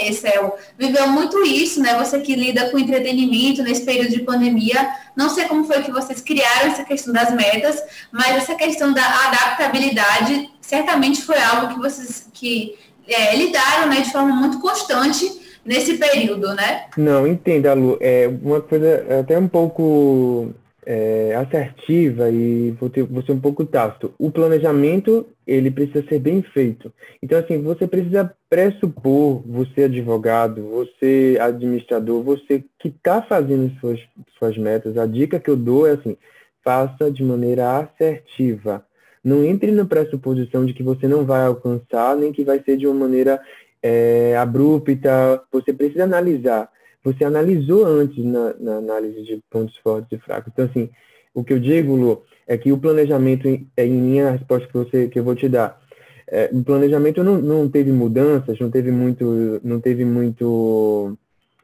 Excel, viveu muito isso, né? Você que lida com entretenimento nesse período de pandemia. Não sei como foi que vocês criaram essa questão das metas, mas essa questão da adaptabilidade certamente foi algo que vocês que é, lidaram né, de forma muito constante nesse período, né? Não, entenda, Lu. É uma coisa até um pouco é, assertiva e vou ser um pouco tácito. O planejamento, ele precisa ser bem feito. Então, assim, você precisa pressupor, você advogado, você administrador, você que está fazendo suas, suas metas, a dica que eu dou é assim, faça de maneira assertiva. Não entre na pressuposição de que você não vai alcançar, nem que vai ser de uma maneira é, abrupta. Você precisa analisar você analisou antes na, na, análise de pontos fortes e fracos. Então, assim, o que eu digo, Lu, é que o planejamento, é em minha resposta que, você, que eu vou te dar, é, o planejamento não, não teve mudanças, não teve muito, não teve muito,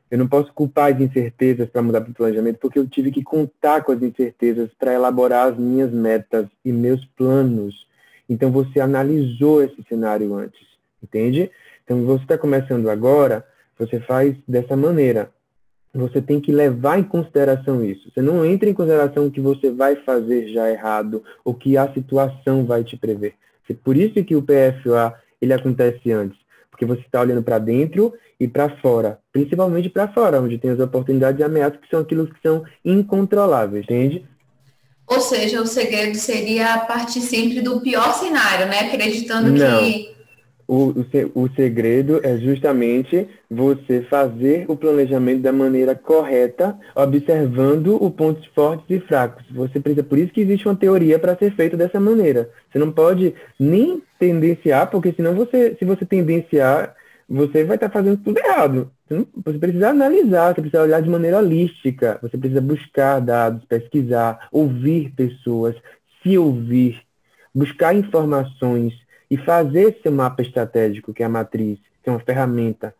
eu não posso culpar as incertezas para mudar para o planejamento, porque eu tive que contar com as incertezas para elaborar as minhas metas e meus planos. Então, você analisou esse cenário antes, entende? Então, você está começando agora, você faz dessa maneira. Você tem que levar em consideração isso. Você não entra em consideração o que você vai fazer já errado, ou que a situação vai te prever. Por isso que o PFA ele acontece antes, porque você está olhando para dentro e para fora, principalmente para fora, onde tem as oportunidades e ameaças que são aquilo que são incontroláveis, entende? Ou seja, o segredo seria partir sempre do pior cenário, né? Acreditando não. que o, o, o segredo é justamente você fazer o planejamento da maneira correta, observando os pontos fortes e fracos. Você precisa, por isso que existe uma teoria para ser feito dessa maneira. Você não pode nem tendenciar, porque senão você, se você tendenciar, você vai estar fazendo tudo errado. Você precisa analisar, você precisa olhar de maneira holística, você precisa buscar dados, pesquisar, ouvir pessoas, se ouvir, buscar informações e fazer esse mapa estratégico, que é a matriz, que é uma ferramenta,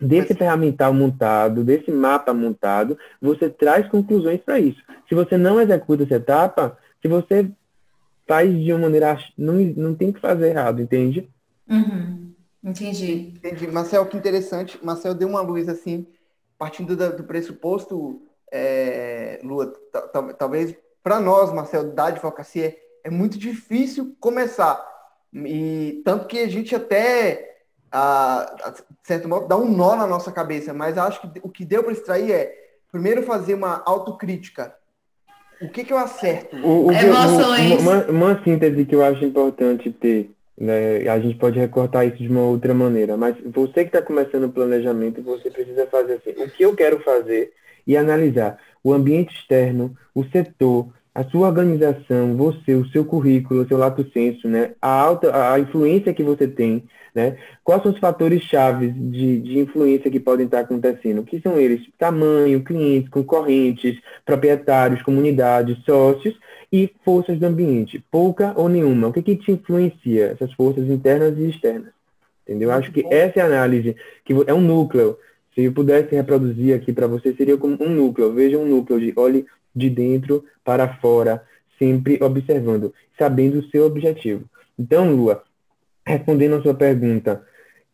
desse ferramental montado, desse mapa montado, você traz conclusões para isso. Se você não executa essa etapa, se você faz de uma maneira. Não, não tem que fazer errado, entende? Uhum. Entendi. Entendi. Marcel, que interessante. Marcel deu uma luz assim, partindo do, do pressuposto, é, Lua, talvez para nós, Marcel, da advocacia, é muito difícil começar e tanto que a gente até, a, a certo modo, dá um nó na nossa cabeça, mas acho que o que deu para extrair é, primeiro fazer uma autocrítica. O que, que eu acerto? O, o, Emoções. Uma, uma síntese que eu acho importante ter, né? A gente pode recortar isso de uma outra maneira, mas você que está começando o planejamento, você precisa fazer assim, o que eu quero fazer e analisar o ambiente externo, o setor, a sua organização, você, o seu currículo, o seu lato senso, né? A alta, a influência que você tem, né? Quais são os fatores chaves de, de influência que podem estar acontecendo? O que são eles? Tamanho, clientes, concorrentes, proprietários, comunidades, sócios e forças do ambiente. Pouca ou nenhuma. O que, que te influencia? Essas forças internas e externas. Entendeu? Acho que essa é a análise, que é um núcleo. Se eu pudesse reproduzir aqui para você, seria como um núcleo. Veja um núcleo de, olhe de dentro para fora, sempre observando, sabendo o seu objetivo. Então, Lua, respondendo a sua pergunta,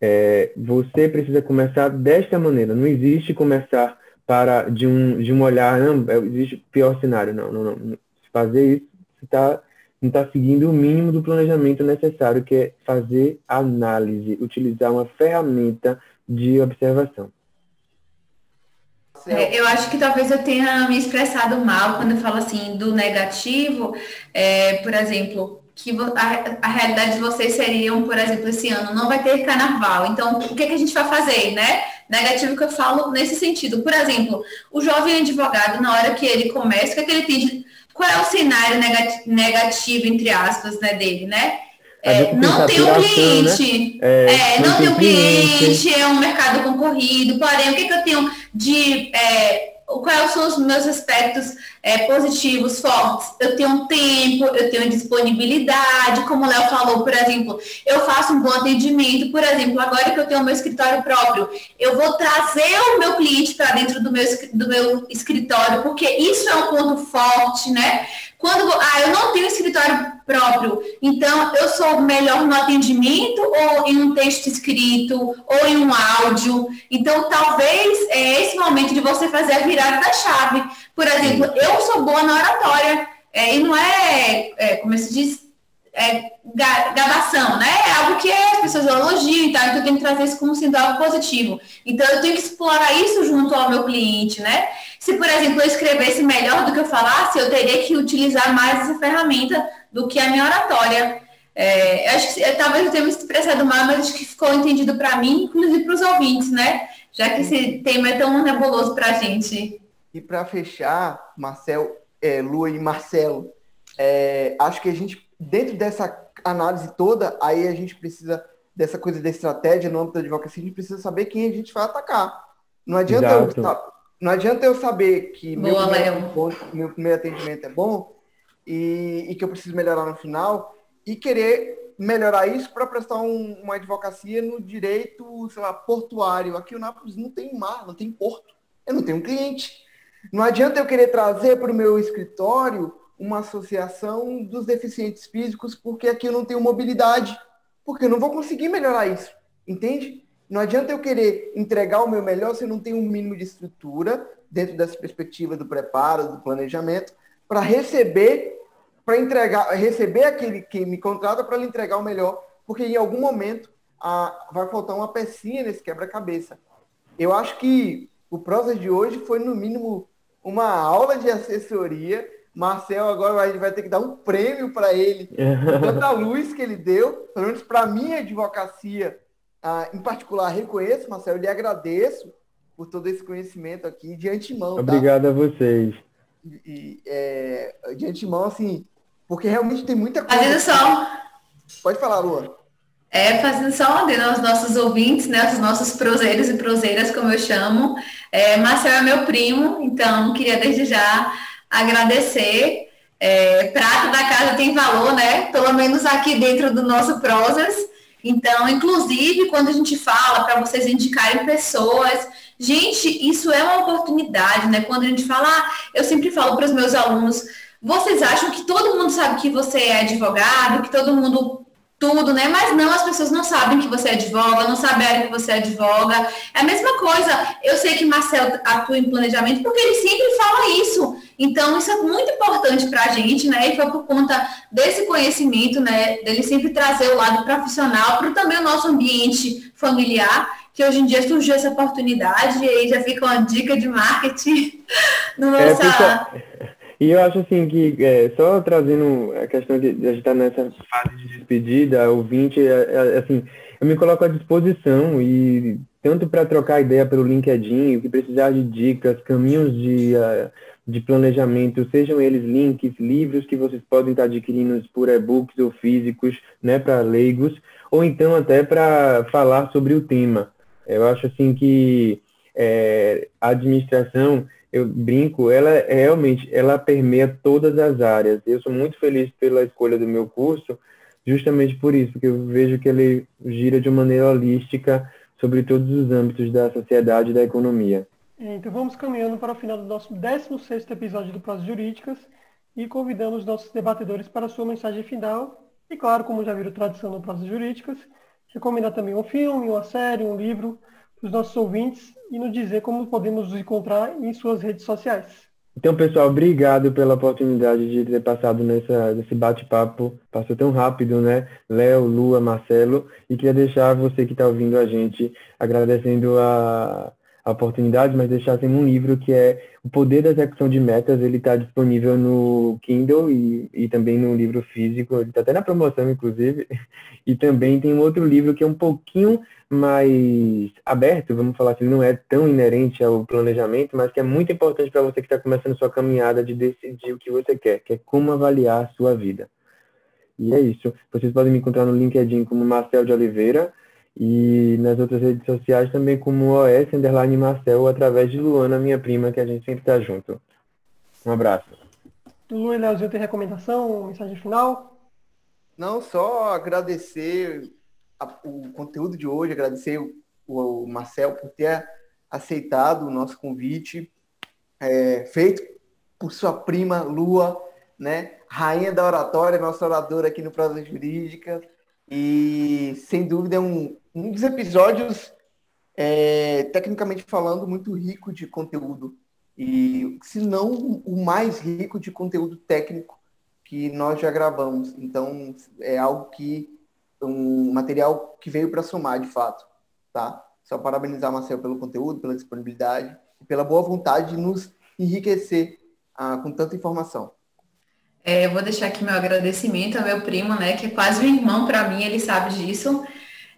é, você precisa começar desta maneira. Não existe começar para de um, de um olhar, não, é, existe pior cenário. Não, não, não. Fazer isso, você tá, não está seguindo o mínimo do planejamento necessário, que é fazer análise, utilizar uma ferramenta de observação. É, eu acho que talvez eu tenha me expressado mal quando eu falo assim do negativo, é, por exemplo, que a, a, realidade de vocês seriam, por exemplo, esse ano não vai ter carnaval. Então, o que, que a gente vai fazer, né? Negativo que eu falo nesse sentido. Por exemplo, o jovem advogado, na hora que ele começa, o que, é que ele tem Qual é o cenário negativo, entre aspas, né, dele, né? É, não tem um cliente, né? é, não, não tem um cliente, cliente, é um mercado concorrido, porém, o que, que eu tenho de é, quais são os meus aspectos é, positivos, fortes? Eu tenho tempo, eu tenho disponibilidade, como o Léo falou, por exemplo, eu faço um bom atendimento, por exemplo, agora que eu tenho meu escritório próprio, eu vou trazer o meu cliente para dentro do meu, do meu escritório, porque isso é um ponto forte, né? Quando, ah, eu não tenho escritório próprio, então eu sou melhor no atendimento ou em um texto escrito ou em um áudio. Então, talvez é esse momento de você fazer a virada da chave. Por exemplo, eu sou boa na oratória, é, e não é, é, como se diz, é, gabação, né? É algo que as pessoas elogiam então eu tenho que trazer isso como sendo algo positivo. Então eu tenho que explorar isso junto ao meu cliente, né? Se, por exemplo, eu escrevesse melhor do que eu falasse, eu teria que utilizar mais essa ferramenta do que a minha oratória. É, acho que talvez eu tenha me expressado mal, mas acho que ficou entendido para mim, inclusive para os ouvintes, né? Já que esse tema é tão nebuloso para a gente. E para fechar, Marcel, é, Lua e Marcelo, é, acho que a gente, dentro dessa análise toda, aí a gente precisa dessa coisa da estratégia no âmbito da advocacia, a gente precisa saber quem a gente vai atacar. Não adianta, eu, não adianta eu saber que meu, primeiro, bom, meu primeiro atendimento é bom e, e, que eu preciso melhorar no final e querer melhorar isso para prestar um, uma advocacia no direito, sei lá, portuário. Aqui o Nápoles não tem mar, não tem porto. Eu não tenho um cliente. Não adianta eu querer trazer para o meu escritório uma associação dos deficientes físicos, porque aqui eu não tenho mobilidade, porque eu não vou conseguir melhorar isso, entende? Não adianta eu querer entregar o meu melhor se eu não tenho um mínimo de estrutura dentro dessa perspectiva do preparo, do planejamento, para receber, para entregar, receber aquele que me contrata para lhe entregar o melhor, porque em algum momento a, vai faltar uma pecinha nesse quebra-cabeça. Eu acho que o prosa de hoje foi no mínimo uma aula de assessoria Marcel agora a gente vai ter que dar um prêmio para ele, tanta luz que ele deu, pelo menos para minha advocacia, ah, em particular, reconheço, Marcel, eu lhe agradeço por todo esse conhecimento aqui de antemão. Tá? Obrigado tá? a vocês. E, é, de antemão, assim, porque realmente tem muita coisa. Fazendo só. Pode falar, Lua. É, fazendo só um aos nossos ouvintes, né, os nossos proseiros e proseiras, como eu chamo. É, Marcel é meu primo, então queria desde já agradecer. É, prata da casa tem valor, né? Pelo menos aqui dentro do nosso Prosas. Então, inclusive, quando a gente fala para vocês indicarem pessoas, gente, isso é uma oportunidade, né? Quando a gente fala, ah, eu sempre falo para os meus alunos, vocês acham que todo mundo sabe que você é advogado, que todo mundo tudo, né? Mas não, as pessoas não sabem que você advoga, não sabem que você advoga. É a mesma coisa. Eu sei que Marcelo atua em planejamento porque ele sempre fala isso. Então, isso é muito importante para a gente, né? E foi por conta desse conhecimento, né? Dele sempre trazer o lado profissional para também o nosso ambiente familiar, que hoje em dia surgiu essa oportunidade e aí já fica uma dica de marketing no é, nossa... É, e eu acho assim que, é, só trazendo a questão de, de a gente estar tá nessa fase de despedida, ouvinte, é, é, assim, eu me coloco à disposição e tanto para trocar ideia pelo LinkedIn, o que precisar de dicas, caminhos de, uh, de planejamento, sejam eles links, livros que vocês podem estar adquirindo por e-books ou físicos, né, para leigos, ou então até para falar sobre o tema. Eu acho assim que é, a administração eu brinco, ela é, realmente, ela permeia todas as áreas. Eu sou muito feliz pela escolha do meu curso, justamente por isso, porque eu vejo que ele gira de maneira holística sobre todos os âmbitos da sociedade e da economia. Então vamos caminhando para o final do nosso 16º episódio do Prós Jurídicas e convidando os nossos debatedores para a sua mensagem final. E claro, como já viram tradição no Prós Jurídicas, recomendar também um filme, uma série, um livro para os nossos ouvintes e nos dizer como podemos nos encontrar em suas redes sociais. Então, pessoal, obrigado pela oportunidade de ter passado nessa, nesse bate-papo. Passou tão rápido, né? Léo, Lua, Marcelo. E queria deixar você que está ouvindo a gente agradecendo a, a oportunidade, mas deixar assim, um livro que é O Poder da Execução de Metas. Ele está disponível no Kindle e, e também no livro físico. Ele está até na promoção, inclusive. E também tem um outro livro que é um pouquinho mais aberto, vamos falar assim, não é tão inerente ao planejamento, mas que é muito importante para você que está começando sua caminhada de decidir o que você quer, que é como avaliar a sua vida. E é isso. Vocês podem me encontrar no LinkedIn como Marcel de Oliveira e nas outras redes sociais também como OS Underline Marcel através de Luana, minha prima, que a gente sempre está junto. Um abraço. Lu e Leozinho tem recomendação, mensagem final? Não, só agradecer a, o conteúdo de hoje, agradecer o, o, Marcel por ter aceitado o nosso convite, é, feito por sua prima Lua, né? Rainha da oratória, nossa oradora aqui no Prosa Jurídica. E, sem dúvida, é um, um dos episódios, é, tecnicamente falando, muito rico de conteúdo. E, se não o mais rico de conteúdo técnico que nós já gravamos. Então, é algo que um material que veio para somar, de fato, tá? Só parabenizar Marcel pelo conteúdo, pela disponibilidade e pela boa vontade de nos enriquecer ah, com tanta informação. É, eu vou deixar aqui meu agradecimento ao meu primo, né, que é quase um irmão para mim, ele sabe disso.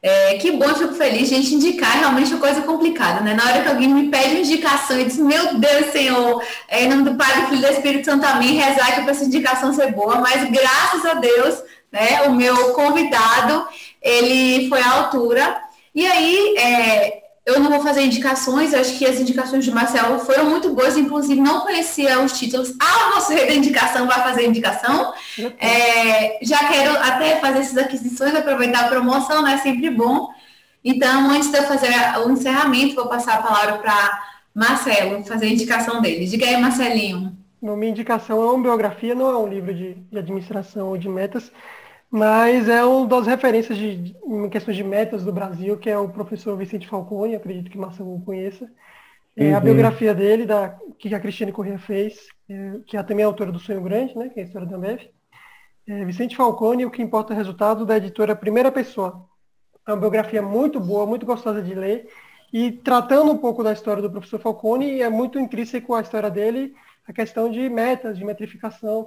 É, que bom, fico feliz. Gente, indicar é realmente uma coisa complicada, né? Na hora que alguém me pede indicação e diz, meu Deus, Senhor, é, em nome do Pai, do Filho e do Espírito Santo, amém, rezar que para essa indicação ser boa, mas graças a Deus, né, o meu convidado, ele foi à altura. E aí, é, eu não vou fazer indicações, acho que as indicações de Marcelo foram muito boas, inclusive não conhecia os títulos. Ah, você da indicação vai fazer indicação. É, já quero até fazer essas aquisições, aproveitar a promoção, né? Sempre bom. Então, antes de eu fazer o encerramento, vou passar a palavra para Marcelo, fazer a indicação dele. Diga aí, Marcelinho. Minha indicação é uma biografia, não é um livro de, de administração ou de metas, mas é uma das referências de, em questões de metas do Brasil, que é o professor Vicente Falcone, acredito que Marcelo conheça. É uhum. a biografia dele, da, que a Cristiane Corrêa fez, é, que é também é autora do Sonho Grande, né, que é a história da Ambev. É, Vicente Falcone, O que importa é o resultado, da editora Primeira Pessoa. É uma biografia muito boa, muito gostosa de ler, e tratando um pouco da história do professor Falcone, é muito intrínseco à história dele a questão de metas, de metrificação,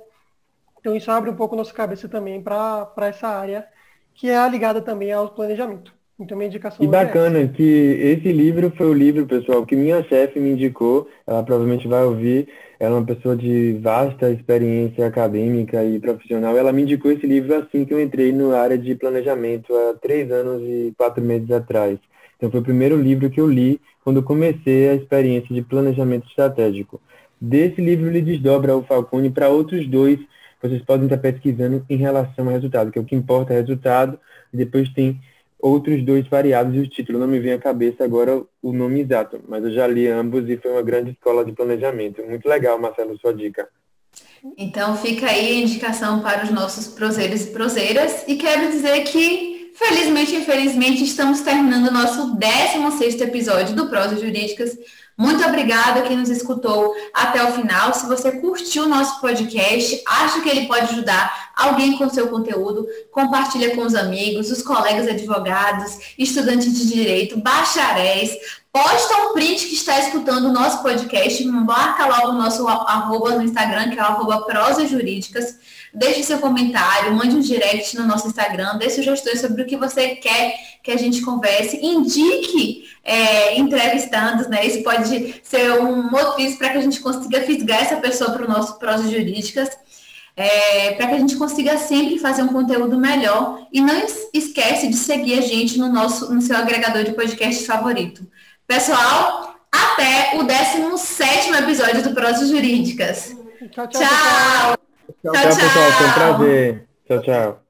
então isso abre um pouco nossa cabeça também para essa área que é ligada também ao planejamento. Então minha indicação E é bacana é que esse livro foi o livro, pessoal, que minha chefe me indicou. Ela provavelmente vai ouvir. Ela é uma pessoa de vasta experiência acadêmica e profissional. Ela me indicou esse livro assim que eu entrei na área de planejamento há três anos e quatro meses atrás. Então foi o primeiro livro que eu li quando comecei a experiência de planejamento estratégico. Desse livro ele desdobra o Falcone para outros dois vocês podem estar pesquisando em relação ao resultado, que é o que importa é resultado, e depois tem outros dois variados e o título. Não me vem à cabeça agora o nome exato, mas eu já li ambos e foi uma grande escola de planejamento. Muito legal, Marcelo, sua dica. Então fica aí a indicação para os nossos proseiros e proseiras. E quero dizer que, felizmente infelizmente, estamos terminando o nosso 16 episódio do Prosa Jurídicas. Muito obrigada quem nos escutou até o final. Se você curtiu o nosso podcast, acha que ele pode ajudar alguém com seu conteúdo, compartilha com os amigos, os colegas advogados, estudantes de direito, bacharéis. Posta um print que está escutando o nosso podcast, marca logo o nosso arroba no Instagram, que é o arroba prosa jurídicas Deixe seu comentário, mande um direct no nosso Instagram, dê sugestões sobre o que você quer que a gente converse, indique é, entrevistandos, né? Isso pode ser um motivo para que a gente consiga fisgar essa pessoa para o nosso Prosa Jurídicas. É, para que a gente consiga sempre fazer um conteúdo melhor. E não esquece de seguir a gente no nosso no seu agregador de podcast favorito. Pessoal, até o 17 episódio do Prosa Jurídicas. Tchau, tchau. Tchau. Tchau, tchau, pessoal. Foi um prazer. Tchau, tchau.